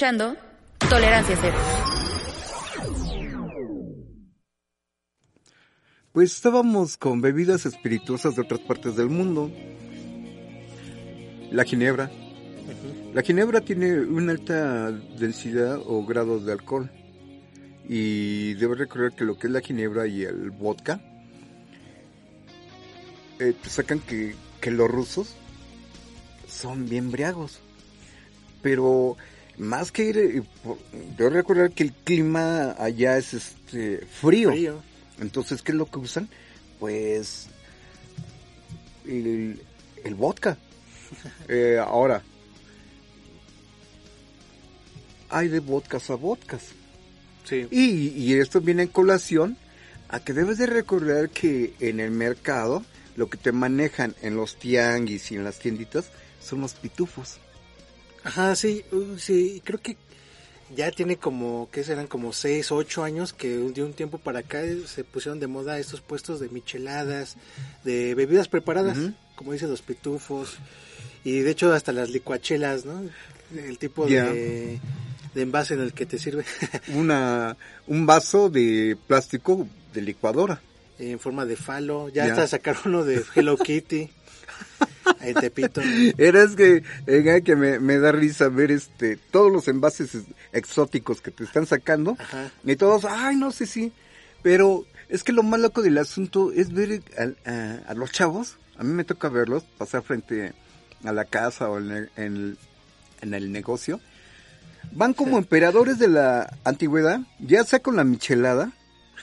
Escuchando Tolerancia Cero. Pues estábamos con bebidas espirituosas de otras partes del mundo. La ginebra. La ginebra tiene una alta densidad o grados de alcohol. Y debo recordar que lo que es la ginebra y el vodka, eh, te sacan que, que los rusos son bien briagos. Pero más que ir, eh, debo recordar que el clima allá es este frío. Frío. Entonces, ¿qué es lo que usan? Pues el, el vodka. Eh, ahora, hay de vodkas a vodkas. Sí. Y, y esto viene en colación a que debes de recordar que en el mercado lo que te manejan en los tianguis y en las tienditas son los pitufos. Ajá, sí, uh, sí, creo que ya tiene como, ¿qué serán? Como 6, 8 años que de un tiempo para acá se pusieron de moda estos puestos de micheladas, de bebidas preparadas, como dicen los pitufos, y de hecho hasta las licuachelas, ¿no? El tipo de, de envase en el que te sirve Una, un vaso de plástico de licuadora. en forma de falo, ya, Ya. hasta sacaron uno de Hello Kitty, en Tepito. Era es que, eh, que me, me da risa ver este todos los envases ex- exóticos que te están sacando. Ajá. y todos, ay, no sé si, pero es que lo más loco del asunto es ver a, a los chavos, a mí me toca verlos pasar frente a la casa o en el, en el- en el negocio, van como emperadores de la antigüedad, ya sea con la michelada,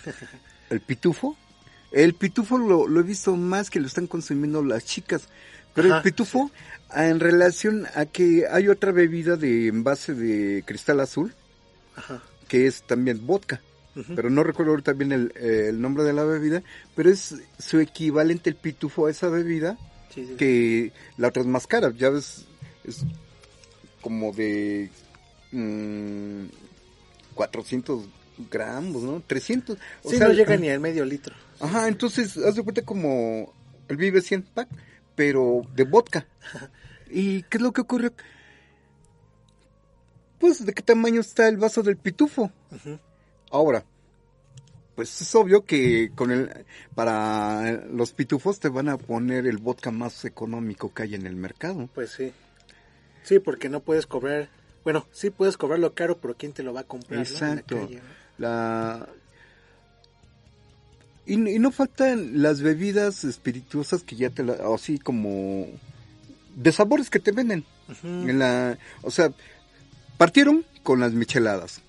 el pitufo, el pitufo lo, lo he visto más que lo están consumiendo las chicas, pero Ajá, el pitufo ah, en relación a que hay otra bebida de envase de cristal azul, Ajá. que es también vodka. Pero no recuerdo ahorita bien el, eh, el nombre de la bebida, pero es su equivalente el pitufo a esa bebida, Sí, sí. que la otra es más cara, ya ves, es como de mm, 400 gramos, ¿no? 300. O Sí, sea, no llega ni al medio litro. Ajá, entonces, haz de cuenta como el Vive 100 pack, pero de vodka. ¿Y qué es lo que ocurre? Pues, ¿de qué tamaño está el vaso del pitufo? Ahora, pues es obvio que con el para los pitufos te van a poner el vodka más económico que hay en el mercado. Pues sí. Sí, porque no puedes cobrar. Bueno, sí puedes cobrarlo caro, pero ¿quién te lo va a comprar? no? En la Exacto. calle, ¿no? La y, y no faltan las bebidas espirituosas que ya te la, así como de sabores que te venden. Ujú. En la, o sea, partieron con las micheladas,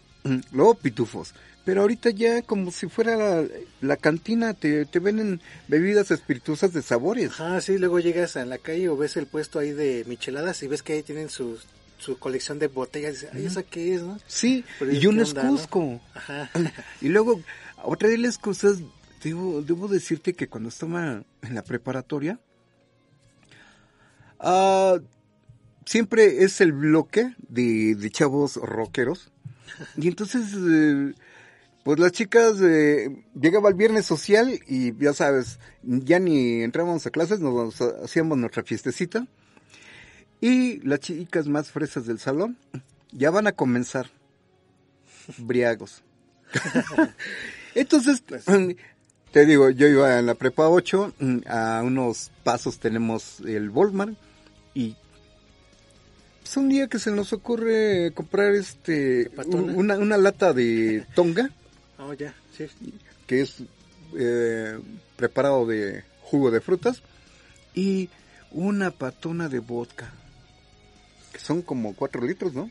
luego pitufos, pero ahorita ya como si fuera la, la cantina, te, te venden bebidas espirituosas de sabores. Ajá, sí, luego llegas a la calle o ves el puesto ahí de micheladas y ves que ahí tienen su, su colección de botellas y dices, ay, ¿esa qué es, no? Sí, Pero y un escusco. Ajá. Y luego, otra de las cosas, debo, debo decirte que cuando estaba en la preparatoria, ah, siempre es el bloque de, de chavos rockeros. Y entonces, eh, pues las chicas, eh, llegaba el viernes social y ya sabes, ya ni entrábamos a clases, nos hacíamos nuestra fiestecita. Y las chicas más fresas del salón ya van a comenzar briagos. Entonces, te digo, yo iba en la prepa 8, mm, a unos pasos tenemos el Volmar y pues un día que se nos ocurre comprar este una, una lata de tonga, Oh, ya, sí. que es eh, preparado de jugo de frutas, y una patona de vodka, que son como cuatro litros, ¿no?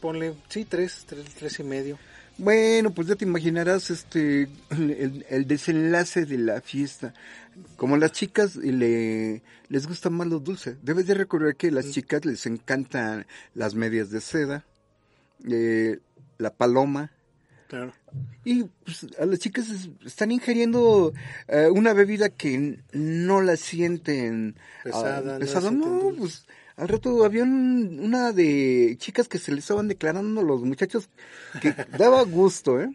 Ponle, sí, tres, tres, tres y medio. Bueno, pues ya te imaginarás este el, el desenlace de la fiesta. Como a las chicas le, les gusta más los dulces. Debes de recordar que a las chicas les encantan las medias de seda, eh, la paloma. Claro. Y pues, a las chicas es- están ingiriendo eh, una bebida que no la sienten Pesada, ah, no la pesada. sienten No, pues al rato había un- una de chicas que se les estaban declarando a los muchachos que daba gusto, ¿eh?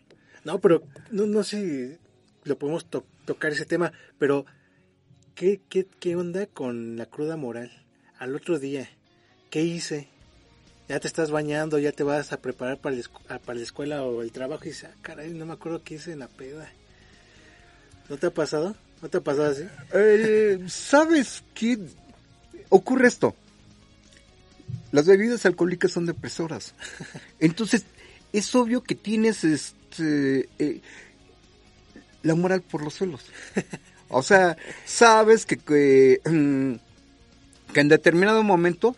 No, pero no, no sé si lo podemos to- tocar ese tema, pero ¿qué, qué, ¿qué onda con la cruda moral? Al otro día, ¿qué hice? ya te estás bañando, ya te vas a preparar para la, para la escuela o el trabajo y dices, ah, caray, no me acuerdo qué hice en la peda. ¿No te ha pasado? ¿No te ha pasado así? Eh, ¿Sabes qué? Ocurre esto. Las bebidas alcohólicas son depresoras. Entonces, es obvio que tienes este eh, la moral por los suelos. O sea, sabes que, que, mm, que en determinado momento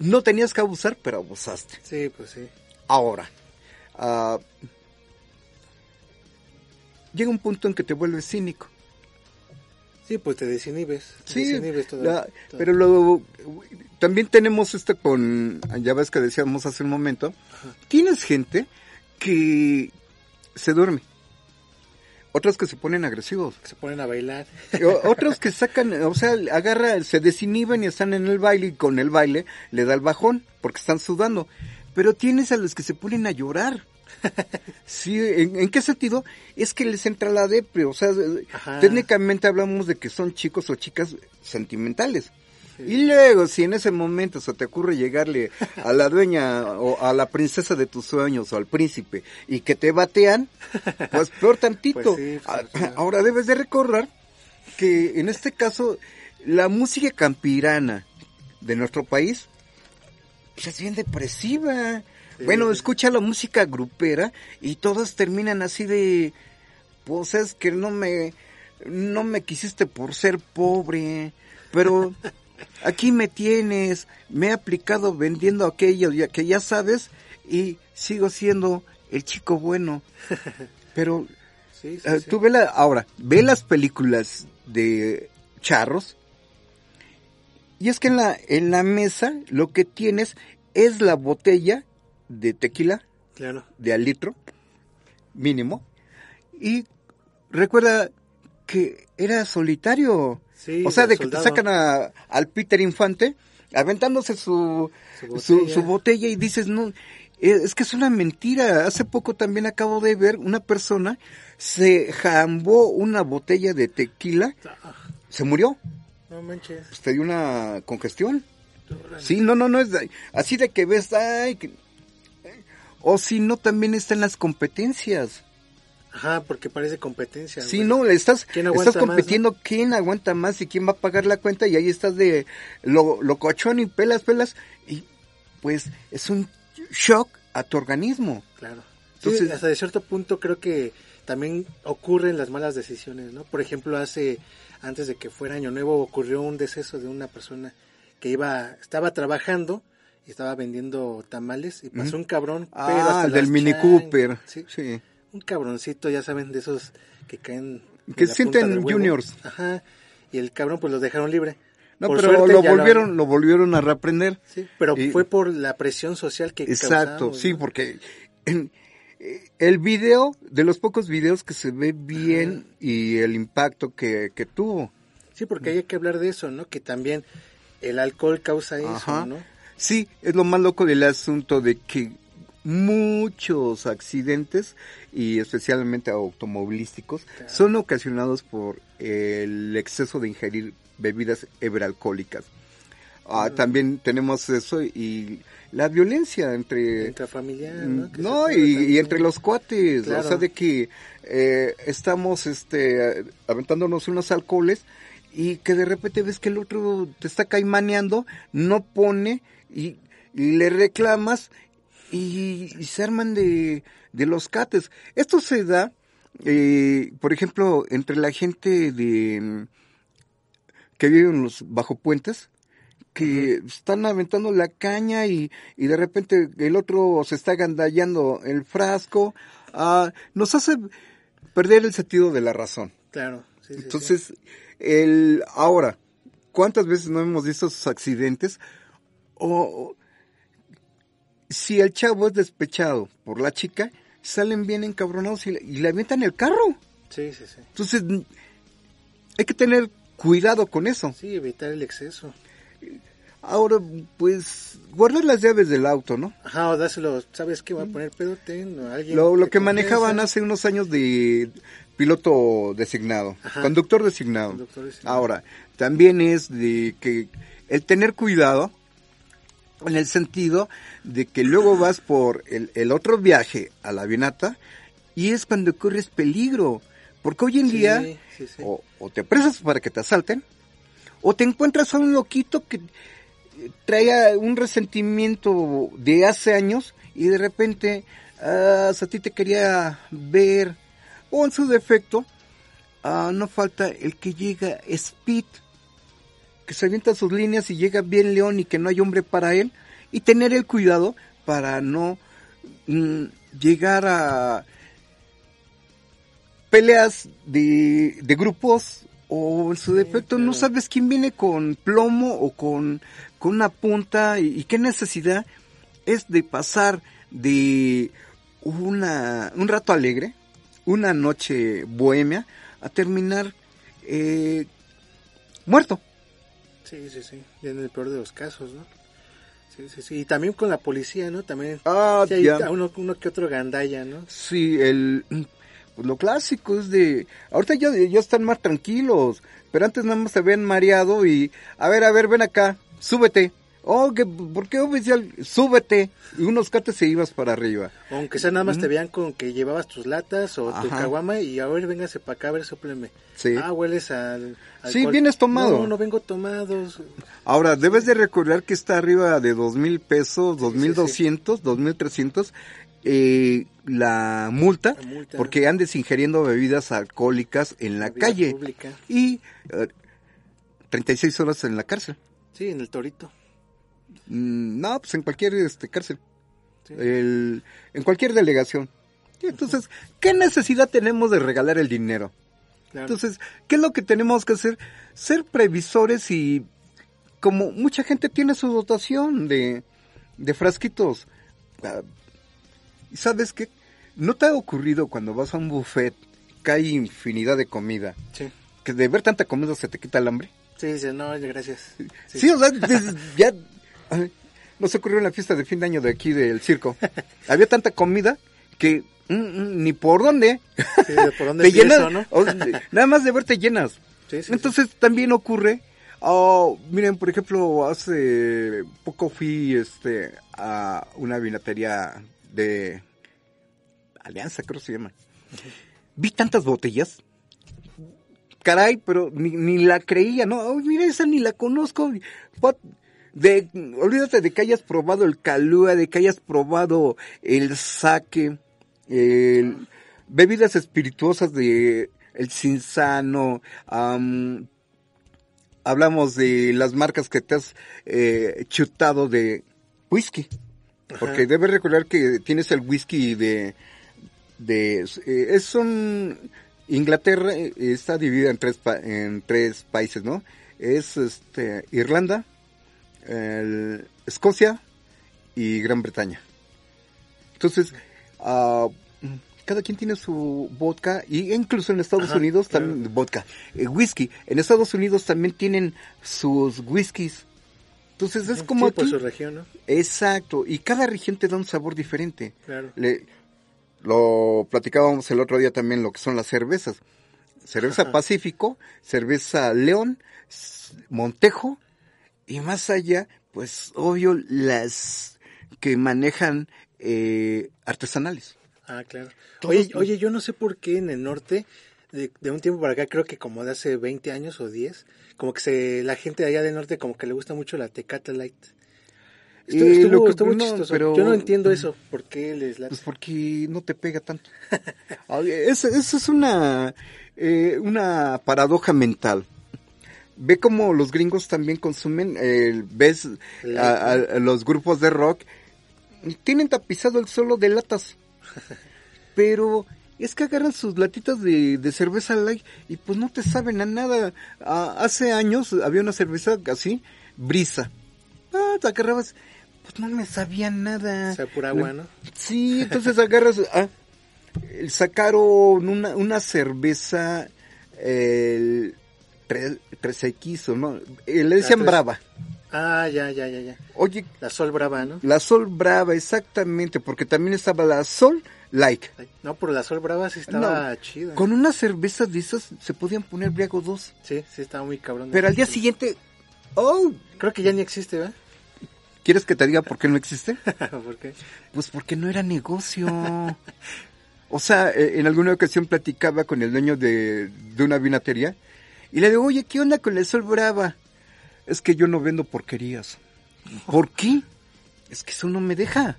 no tenías que abusar, pero abusaste. Sí, pues sí. Ahora, ah, llega un punto en que te vuelves cínico. Sí, pues te desinhibes. te Sí, desinhibes todo- la- todo. pero lo, también tenemos esto con, ya ves que decíamos hace un momento, tienes gente que se duerme, otros que se ponen agresivos, Se ponen a bailar. otros que sacan, o sea, agarra, se desinhiben y están en el baile y con el baile le da el bajón porque están sudando, pero tienes a los que se ponen a llorar. Sí, ¿en, en qué sentido? Es que les entra la depre, o sea, Ajá. técnicamente hablamos de que son chicos o chicas sentimentales. Y luego, si en ese momento se te ocurre llegarle a la dueña o a la princesa de tus sueños o al príncipe y que te batean, pues peor tantito. Pues sí, A- pues, sí. Ahora debes de recordar que en este caso la música campirana de nuestro país pues, es bien depresiva. Sí. Bueno, escucha la música grupera y todas terminan así de, pues es que no me, no me quisiste por ser pobre, pero aquí me tienes, me he aplicado vendiendo aquello ya que ya sabes y sigo siendo el chico bueno. Pero Sí, sí, eh, sí. tú ve la, ahora, ve las películas de charros y es que en la, en la mesa lo que tienes es la botella de tequila Claro. de al litro mínimo. Y recuerda que era solitario. Sí, o sea de que te sacan a- al Peter Infante aventándose su Su botella. su botella y dices no eh, es que es una mentira. Hace poco también acabo de ver una persona se jambó una botella de tequila Ah, se murió. No manches. pues te dio una congestión. Sí, no, no, no es así de que ves, ay, que- o si no también está en las competencias. Ajá, porque parece competencia. Sí, no, estás, ¿Quién aguanta estás más, compitiendo quién aguanta más y quién va a pagar la cuenta y ahí estás de lo, locochón y pelas, pelas y pues es un shock a tu organismo. Claro. Sí, Entonces- hasta de cierto punto creo que también ocurren las malas decisiones, ¿no? Por ejemplo, hace antes de que fuera Año Nuevo ocurrió un deceso de una persona que iba estaba trabajando y estaba vendiendo tamales y pasó un cabrón, pero Ah, hasta el del Mini chan- Cooper. Sí, Sí. un cabroncito, ya saben, de esos que caen Que la sienten juniors. Ajá. Y el cabrón pues lo dejaron libre. No, Por pero suerte lo volvieron, lo volvieron a reaprender. Sí, pero Y- fue por la presión social que Exacto, causamos, sí, ¿no? porque en- eh, el video, de los pocos videos que se ve bien y el impacto que, que tuvo. Sí, porque hay que hablar de eso, ¿no? Que también el alcohol causa eso. ¿no? Sí, es lo más loco del asunto de que muchos accidentes y especialmente automovilísticos son ocasionados por el exceso de ingerir bebidas ebralcohólicas. Ah, También tenemos eso y la violencia entre Intrafamiliar, ¿no? Que No, y, y entre los cuates, Claro. o sea, de que eh, estamos este, aventándonos unos alcoholes y que de repente ves que el otro te está caimaneando, no pone y, y le reclamas y, y se arman de, de los cates. Esto se da, eh, por ejemplo, entre la gente de que vive en los bajo puentes, que están aventando la caña y, y de repente el otro se está agandallando el frasco, ah, nos hace perder el sentido de la razón. Claro, sí, sí, sí. Entonces, el ahora, ¿cuántas veces no hemos visto esos accidentes? O si el chavo es despechado por la chica, salen bien encabronados y, le- y le avientan el carro. Sí, sí, sí. Entonces, hay que tener cuidado con eso. Sí, evitar el exceso. Ahora, pues, guardar las llaves del auto, ¿no? Ajá, o dáselo, ¿sabes qué? Voy a poner pedote, ¿no? Alguien Lo, que manejaban hace unos años de piloto designado, Ajá. conductor designado. Conductor designado. Ahora, también es de que el tener cuidado en el sentido de que luego vas por el, el otro viaje a la Avianata y es cuando corres peligro. Porque hoy en Sí, día sí, sí. O, o te presas para que te asalten o te encuentras a un loquito que eh, trae un resentimiento de hace años y de repente ah, a ti te quería ver o en su defecto ah, no falta el que llega Speed que se avienta sus líneas y llega bien León y que no hay hombre para él y tener el cuidado para no mm, llegar a peleas de, de grupos o en su defecto no sabes quién viene con plomo o con, con una punta y, y qué necesidad es de pasar de una, un rato alegre, una noche bohemia, a terminar eh, muerto. Sí, sí, sí. Y en el peor de los casos, ¿no? Sí, sí, sí. Y también con la policía, ¿no? También. Ah, sí, hay ya. uno, uno que otro gandalla, ¿no? Sí, el, pues lo clásico es de, ahorita ya, ya están más tranquilos, pero antes nada más se habían mareado y, a ver, a ver, ven acá, súbete. Oh, que, ¿por qué oficial? Súbete. Y unos cates se ibas para arriba. Aunque sea nada más te vean con que llevabas tus latas o tu caguama y a ver, véngase para acá, a ver, sopleme. Sí. Ah, hueles al. Sí, vienes tomado. No, no vengo tomado. Ahora, debes de recordar que está arriba de dos mil pesos, dos mil doscientos, dos mil trescientos, eh, la multa, La multa. porque andes ingiriendo bebidas alcohólicas en la Vía calle. pública. Y eh, 36 horas en la cárcel. Sí, en el torito. Mm, No, pues en cualquier este, cárcel. El- en cualquier delegación. Entonces, ¿qué necesidad tenemos de regalar el dinero? Claro. Entonces, ¿qué es lo que tenemos que hacer? Ser previsores y como mucha gente tiene su dotación de, de frasquitos. ah, ¿Y sabes qué? ¿No te ha ocurrido cuando vas a un buffet que hay infinidad de comida? Sí. Que de ver tanta comida se te quita el hambre. Sí, dice, no, gracias. Sí, o sea, ya nos ocurrió en la fiesta de fin de año de aquí del circo. Había tanta comida que mm, mm, ni por dónde. Sí, de por dónde te llenas, ¿no? nada más de verte llenas. Sí, sí, Entonces también ocurre, oh, miren, por ejemplo, hace poco fui este a una vinatería de Alianza, creo que se llama. Vi tantas botellas. Caray, pero ni, ni la creía, ¿no? Ay, mira, esa ni la conozco. De, olvídate de que hayas probado el calúa, de que hayas probado el sake, el- bebidas espirituosas de el cinzano, am, hablamos de las marcas que te has eh, chutado de whisky. Porque debes recordar que tienes el whisky de... de eh, es un... Inglaterra eh, está dividida en tres, pa- en tres países, ¿no? Es este, Irlanda, el- Escocia y Gran Bretaña. Entonces, ah, cada quien tiene su vodka y incluso en Estados Ajá, Unidos claro. también vodka, eh, whisky. En Estados Unidos también tienen sus whiskies. Entonces es como Sí, por aquí. su región, ¿no? Exacto, y cada región te da un sabor diferente. Claro. Le- lo platicábamos el otro día también lo que son las cervezas. Cerveza Ajá. Pacífico, cerveza León, Montejo y más allá, pues obvio las que manejan eh, artesanales. Ah, claro. Oye, los- oye, yo no sé por qué en el norte, de, de un tiempo para acá, creo que como de hace 20 años o 10, como que se, la gente de allá del norte como que le gusta mucho la Tecate Light. Estuvo, Eh, estuvo- lo que- estuvo no, chistoso. pero- Yo no entiendo eso. ¿Por qué les la... Pues porque no te pega tanto. Ay, Eso, eso es una, eh, una paradoja mental. Ve como los gringos también consumen, eh, ves a, a- a los grupos de rock, tienen tapizado el suelo de latas. Pero es que agarran sus latitas de, de cerveza light y pues no te saben a nada. Ah, hace años había una cerveza así, brisa. Ah, te agarrabas, pues no me sabía nada. O sea, pura agua, ¿no? Sí, entonces agarras, ah, sacaron una, una cerveza, el 3X, ¿o ¿no? Eh, le decían brava. Ah, ya, ya, ya, ya. Oye, La Sol Brava, ¿no? la Sol Brava, exactamente, porque también estaba la Sol Like. No, pero la Sol Brava sí estaba No, chida. Con una cerveza de esas se podían poner briago dos. Sí, sí estaba muy cabrón. Pero al día siguiente, oh, Creo que ya ni existe, ¿verdad? ¿Quieres que te diga por qué no existe? ¿Por qué? Pues porque no era negocio. O sea, eh, en alguna ocasión platicaba con el dueño de, de una vinatería y le digo, oye, ¿qué onda con el Sol Brava? Es que yo no vendo porquerías. ¿Por qué? Es que eso no me deja.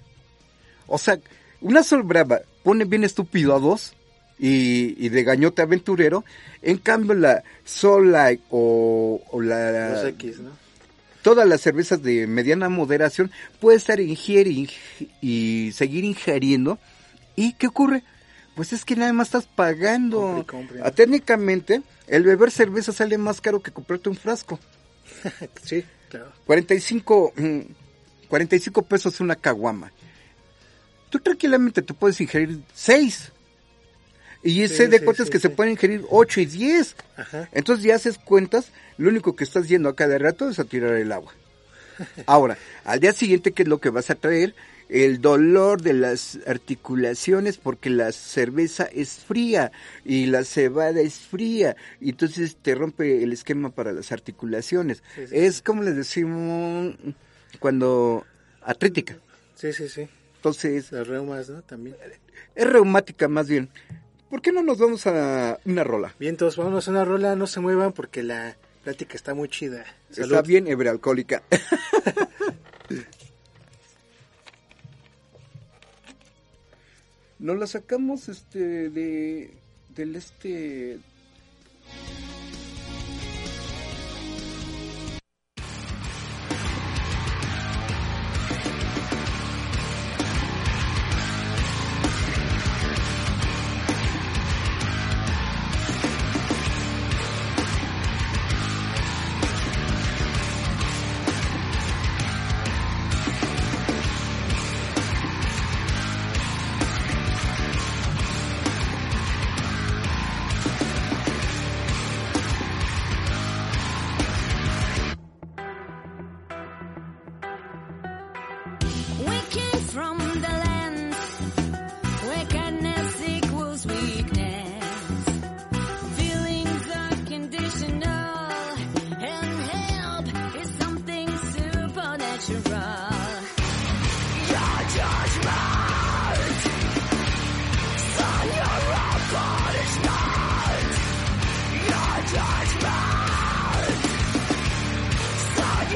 O sea, una Sol Brava pone bien estúpido a dos y, y de gañote aventurero. En cambio, la Sol Light o, o la... Los X, ¿no? todas las cervezas de mediana moderación puede estar ingiere ing- y seguir ingiriendo. ¿Y qué ocurre? Pues es que nada más estás pagando. Compre. Ah, técnicamente, el beber cerveza sale más caro que comprarte un frasco. Sí, claro. 45, mm, 45 pesos una caguama. Tú tranquilamente te puedes ingerir 6. Y Sí, sé de sí, cuentas sí, que se pueden ingerir 8 y 10. Ajá. Entonces ya haces cuentas, lo único que estás yendo a cada rato es a tirar el agua. Ahora, al día siguiente, ¿qué es lo que vas a traer? El dolor de las articulaciones porque la cerveza es fría y la cebada es fría y entonces te rompe el esquema para las articulaciones. Sí, sí, es como les decimos cuando artrítica. Sí, sí, sí. Entonces, Las reumas, ¿no? También. es reumática más bien. ¿Por qué no nos vamos a una rola? Bien, todos vámonos a una rola, no se muevan porque la plática está muy chida. Salud. Está bien hebrealcohólica. Nos la sacamos este de del este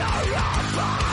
You're.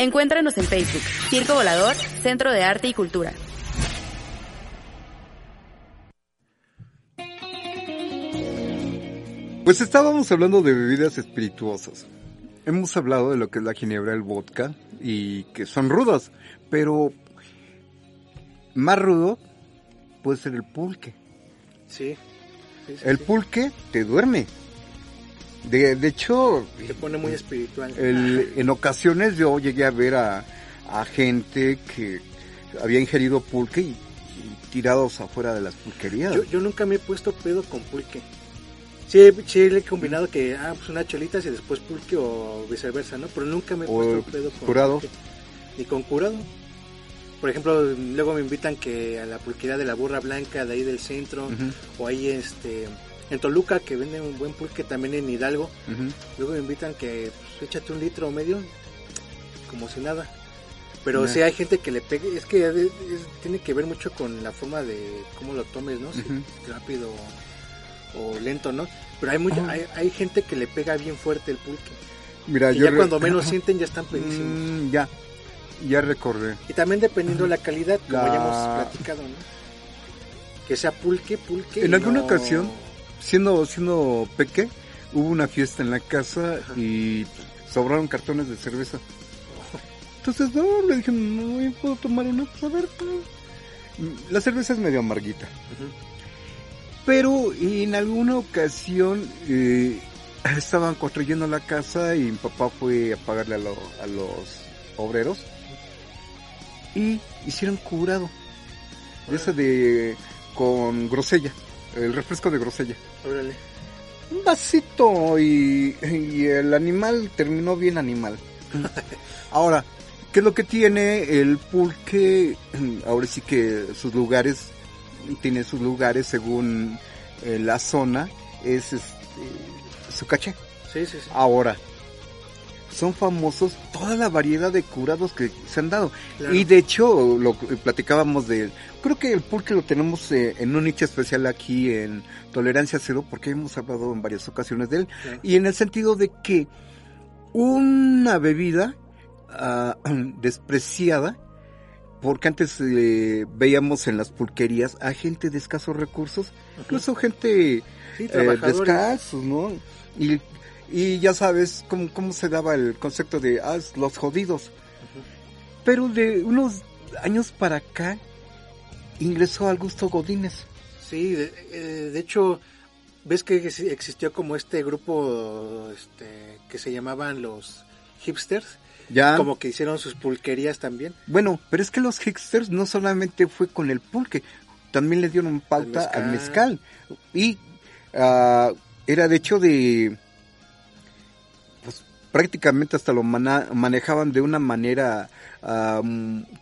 Encuéntranos en Facebook, Circo Volador, Centro de Arte y Cultura. Pues estábamos hablando de bebidas espirituosas. Hemos hablado de lo que es la ginebra, el vodka, y que son rudas, pero más rudo puede ser el pulque. Sí. sí, sí, El sí. pulque te duerme. De, de hecho, Te pone muy espiritual. el- en ocasiones yo llegué a ver a, a gente que había ingerido pulque y, y tirados afuera de las pulquerías. Yo, yo nunca me he puesto pedo con pulque. Sí, sí le he combinado que, ah, pues unas cholitas y después pulque o viceversa, ¿no? Pero nunca me he O puesto pedo con curado. pulque. Ni con curado. Por ejemplo, luego me invitan que a la pulquería de la burra blanca de ahí del centro, o ahí este en Toluca que venden un buen pulque también en Hidalgo. Luego me invitan que pues, échate un litro o medio, como si nada. Pero Ya. sí hay gente que le pegue, es que es- es- tiene que ver mucho con la forma de cómo lo tomes, ¿no? Si Ujú. rápido o, o lento, ¿no? Pero hay, mucha, Ah. hay, hay gente que le pega bien fuerte el pulque. Mira, Y yo ya cuando menos sienten ya están pedísimos. Mm, ya, ya recordé. Y también dependiendo de la calidad, como La- ya hemos platicado, ¿no? Que sea pulque, pulque. En alguna no- ocasión, siendo, siendo peque, hubo una fiesta en la casa Ajá. y sobraron cartones de cerveza. Entonces, no, le dije, no, yo puedo tomar una, pues a ver, pues. La cerveza es medio amarguita. Pero en alguna ocasión eh, estaban construyendo la casa y mi papá fue a pagarle a, lo- a los obreros y hicieron curado. Ese de con grosella, el refresco de grosella. Órale. Un vasito y, y el animal terminó bien animal. Ahora, ¿qué es lo que tiene el pulque? Ahora sí que sus lugares, tiene sus lugares según eh, la zona, es este, su caché. Sí, sí, sí. Ahora, son famosos toda la variedad de curados que se han dado. Claro. Y de hecho, lo platicábamos de... Creo que el pulque lo tenemos eh, en un nicho especial aquí en Tolerancia Cero, porque hemos hablado en varias ocasiones de él. Claro. Y en el sentido de que una bebida ah, despreciada, porque antes eh, veíamos en las pulquerías a gente de escasos recursos, incluso gente Sí, eh, descalzos, ¿no? Y, y ya sabes cómo, cómo se daba el concepto de ah, los jodidos. Pero de unos años para acá ingresó al gusto Godínez. Sí, de, eh, de hecho, ves que ex- existió como este grupo este, que se llamaban los hipsters, Ya, como que hicieron sus pulquerías también. bueno, pero es que los hipsters no solamente fue con el pulque, también le dieron pauta Al al mezcal. mezcal. Y ah, era de hecho de prácticamente hasta lo mana- manejaban de una manera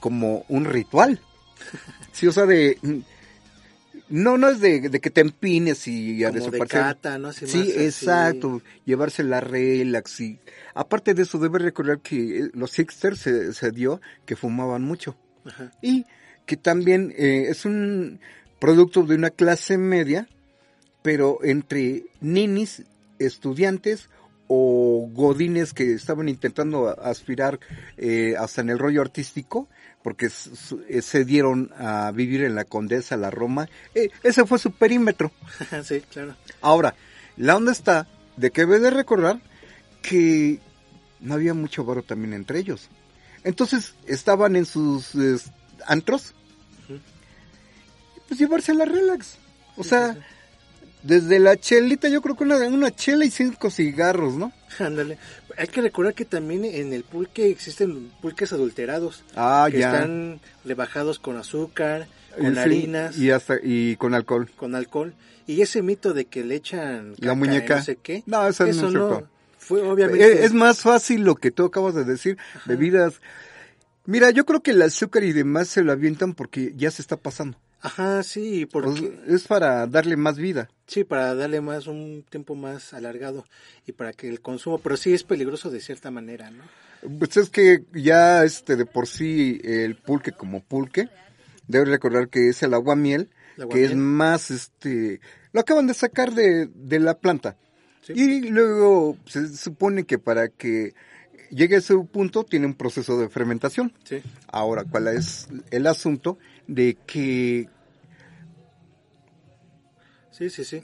como un ritual. Sí, o sea, de no no es de, de que te empines y a Como de cata, ¿no? Sí, así. exacto, llevarse la relax y aparte de eso debe recordar que eh, los hipsters se, se dio que fumaban mucho Ajá. y que también eh, es un producto de una clase media, pero entre ninis, estudiantes o godines que estaban intentando a- aspirar eh, hasta en el rollo artístico, porque eh, se dieron a vivir en la Condesa, la Roma. Eh, ese fue su perímetro. sí, claro. Ahora, la onda está de que debe de recordar que no había mucho varo también entre ellos. Entonces estaban en sus antros, pues llevarse la relax. O sea, desde la chelita, yo creo que una, una chela y cinco cigarros, ¿no? Ándale. Hay que recordar que también en el pulque existen pulques adulterados. Ah, que ya. están rebajados con azúcar, con sí, harinas, Y, hasta, y con alcohol. con alcohol. Y ese mito de que le echan La muñeca. No sé qué. No, eso no es cierto. Fue obviamente. Eh, Es más fácil lo que tú acabas de decir, bebidas. Mira, yo creo que el azúcar y demás se lo avientan porque ya se está pasando. Ajá, sí, O porque sea, es para darle más vida. sí, para darle más un tiempo más alargado y para que el consumo, pero sí es peligroso de cierta manera, ¿no? Pues es que ya este de por sí el pulque como pulque, debes recordar que es el aguamiel, El que es más este, lo acaban de sacar de, de la planta. Sí. Y luego se supone que para que llegue a ese punto tiene un proceso de fermentación. Sí. Ahora, ¿cuál es el asunto? De que, Sí, sí, sí.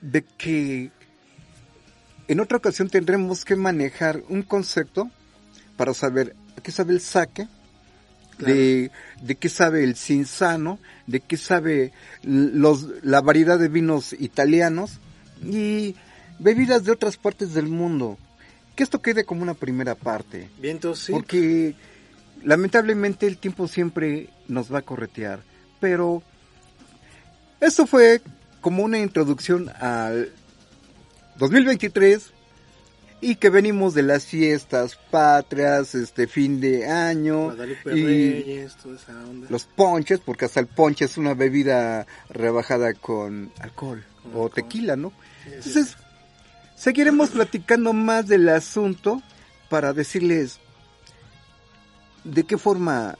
de que en otra ocasión tendremos que manejar un concepto para saber a qué sabe el saque, de, de qué sabe el cinzano, de qué sabe los, la variedad de vinos italianos y bebidas de otras partes del mundo. Que esto quede como una primera parte. Vientos, sí. Porque lamentablemente el tiempo siempre nos va a corretear. Pero esto fue como una introducción al 2023 y que venimos de las fiestas patrias, este fin de año Guadalupe y Reyes, toda esa onda. los ponches, porque hasta el ponche es una bebida rebajada con alcohol Con o alcohol. tequila, ¿no? Sí, sí. Entonces, seguiremos platicando más del asunto para decirles de qué forma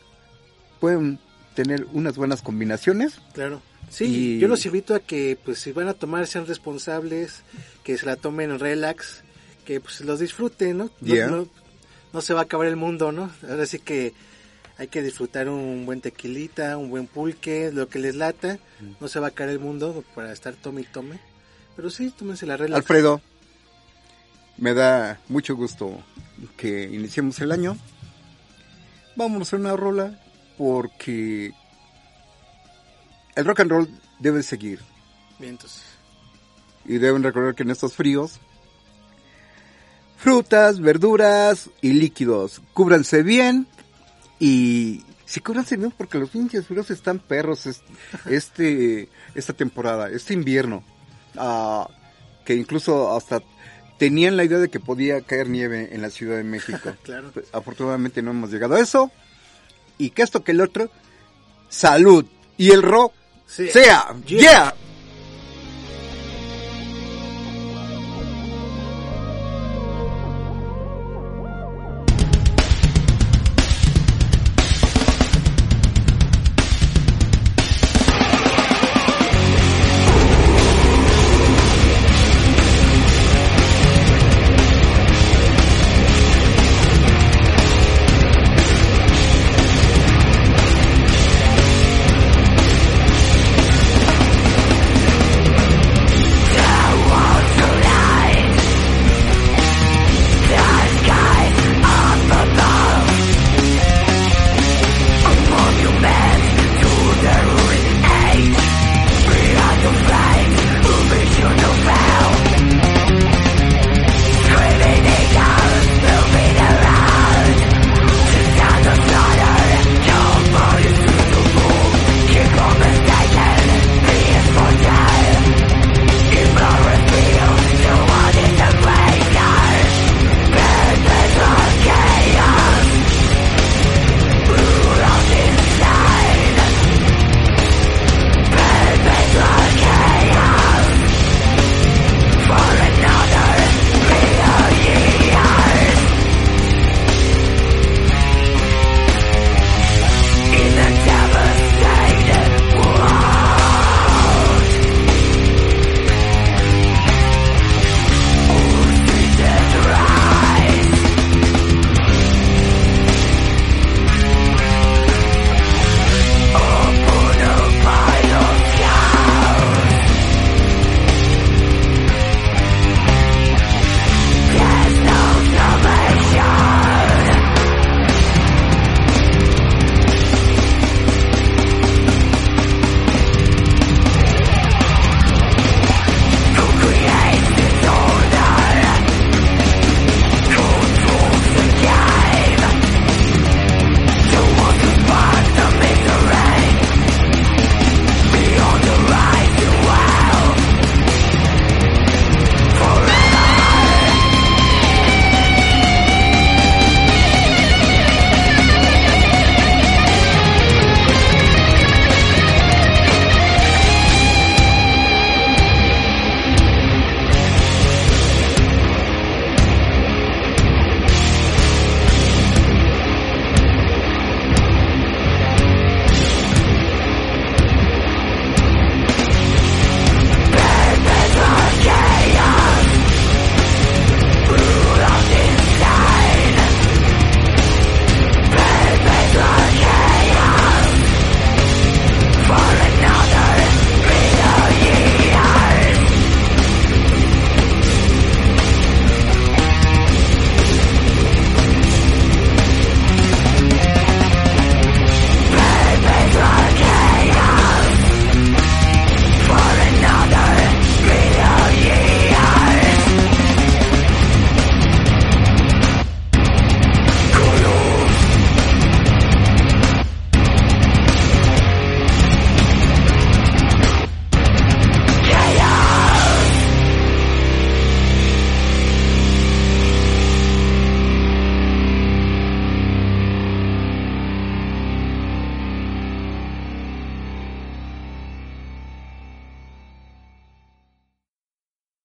pueden tener unas buenas combinaciones. Claro. Sí, Y- yo los invito a que, pues, si van a tomar, sean responsables, que se la tomen relax, que pues los disfruten, ¿no? Yeah. no, no se va a acabar el mundo, ¿no? Ahora sí que hay que disfrutar un buen tequilita, un buen pulque, lo que les lata. Mm. No se va a acabar el mundo para estar tome y tome. Pero sí, tómense la relax. Alfredo, me da mucho gusto que iniciemos el año. Vámonos a una rola porque el rock and roll debe seguir. Bien, entonces. Y deben recordar que en estos fríos, frutas, verduras y líquidos, cúbranse bien y si cúbranse bien porque los pinches fríos están perros es- este esta temporada, este invierno, ah, que incluso hasta tenían la idea de que podía caer nieve en la Ciudad de México. Claro. Pues, afortunadamente no hemos llegado a eso y que esto que el otro, salud y el rock Sí. sea, Yeah. yeah.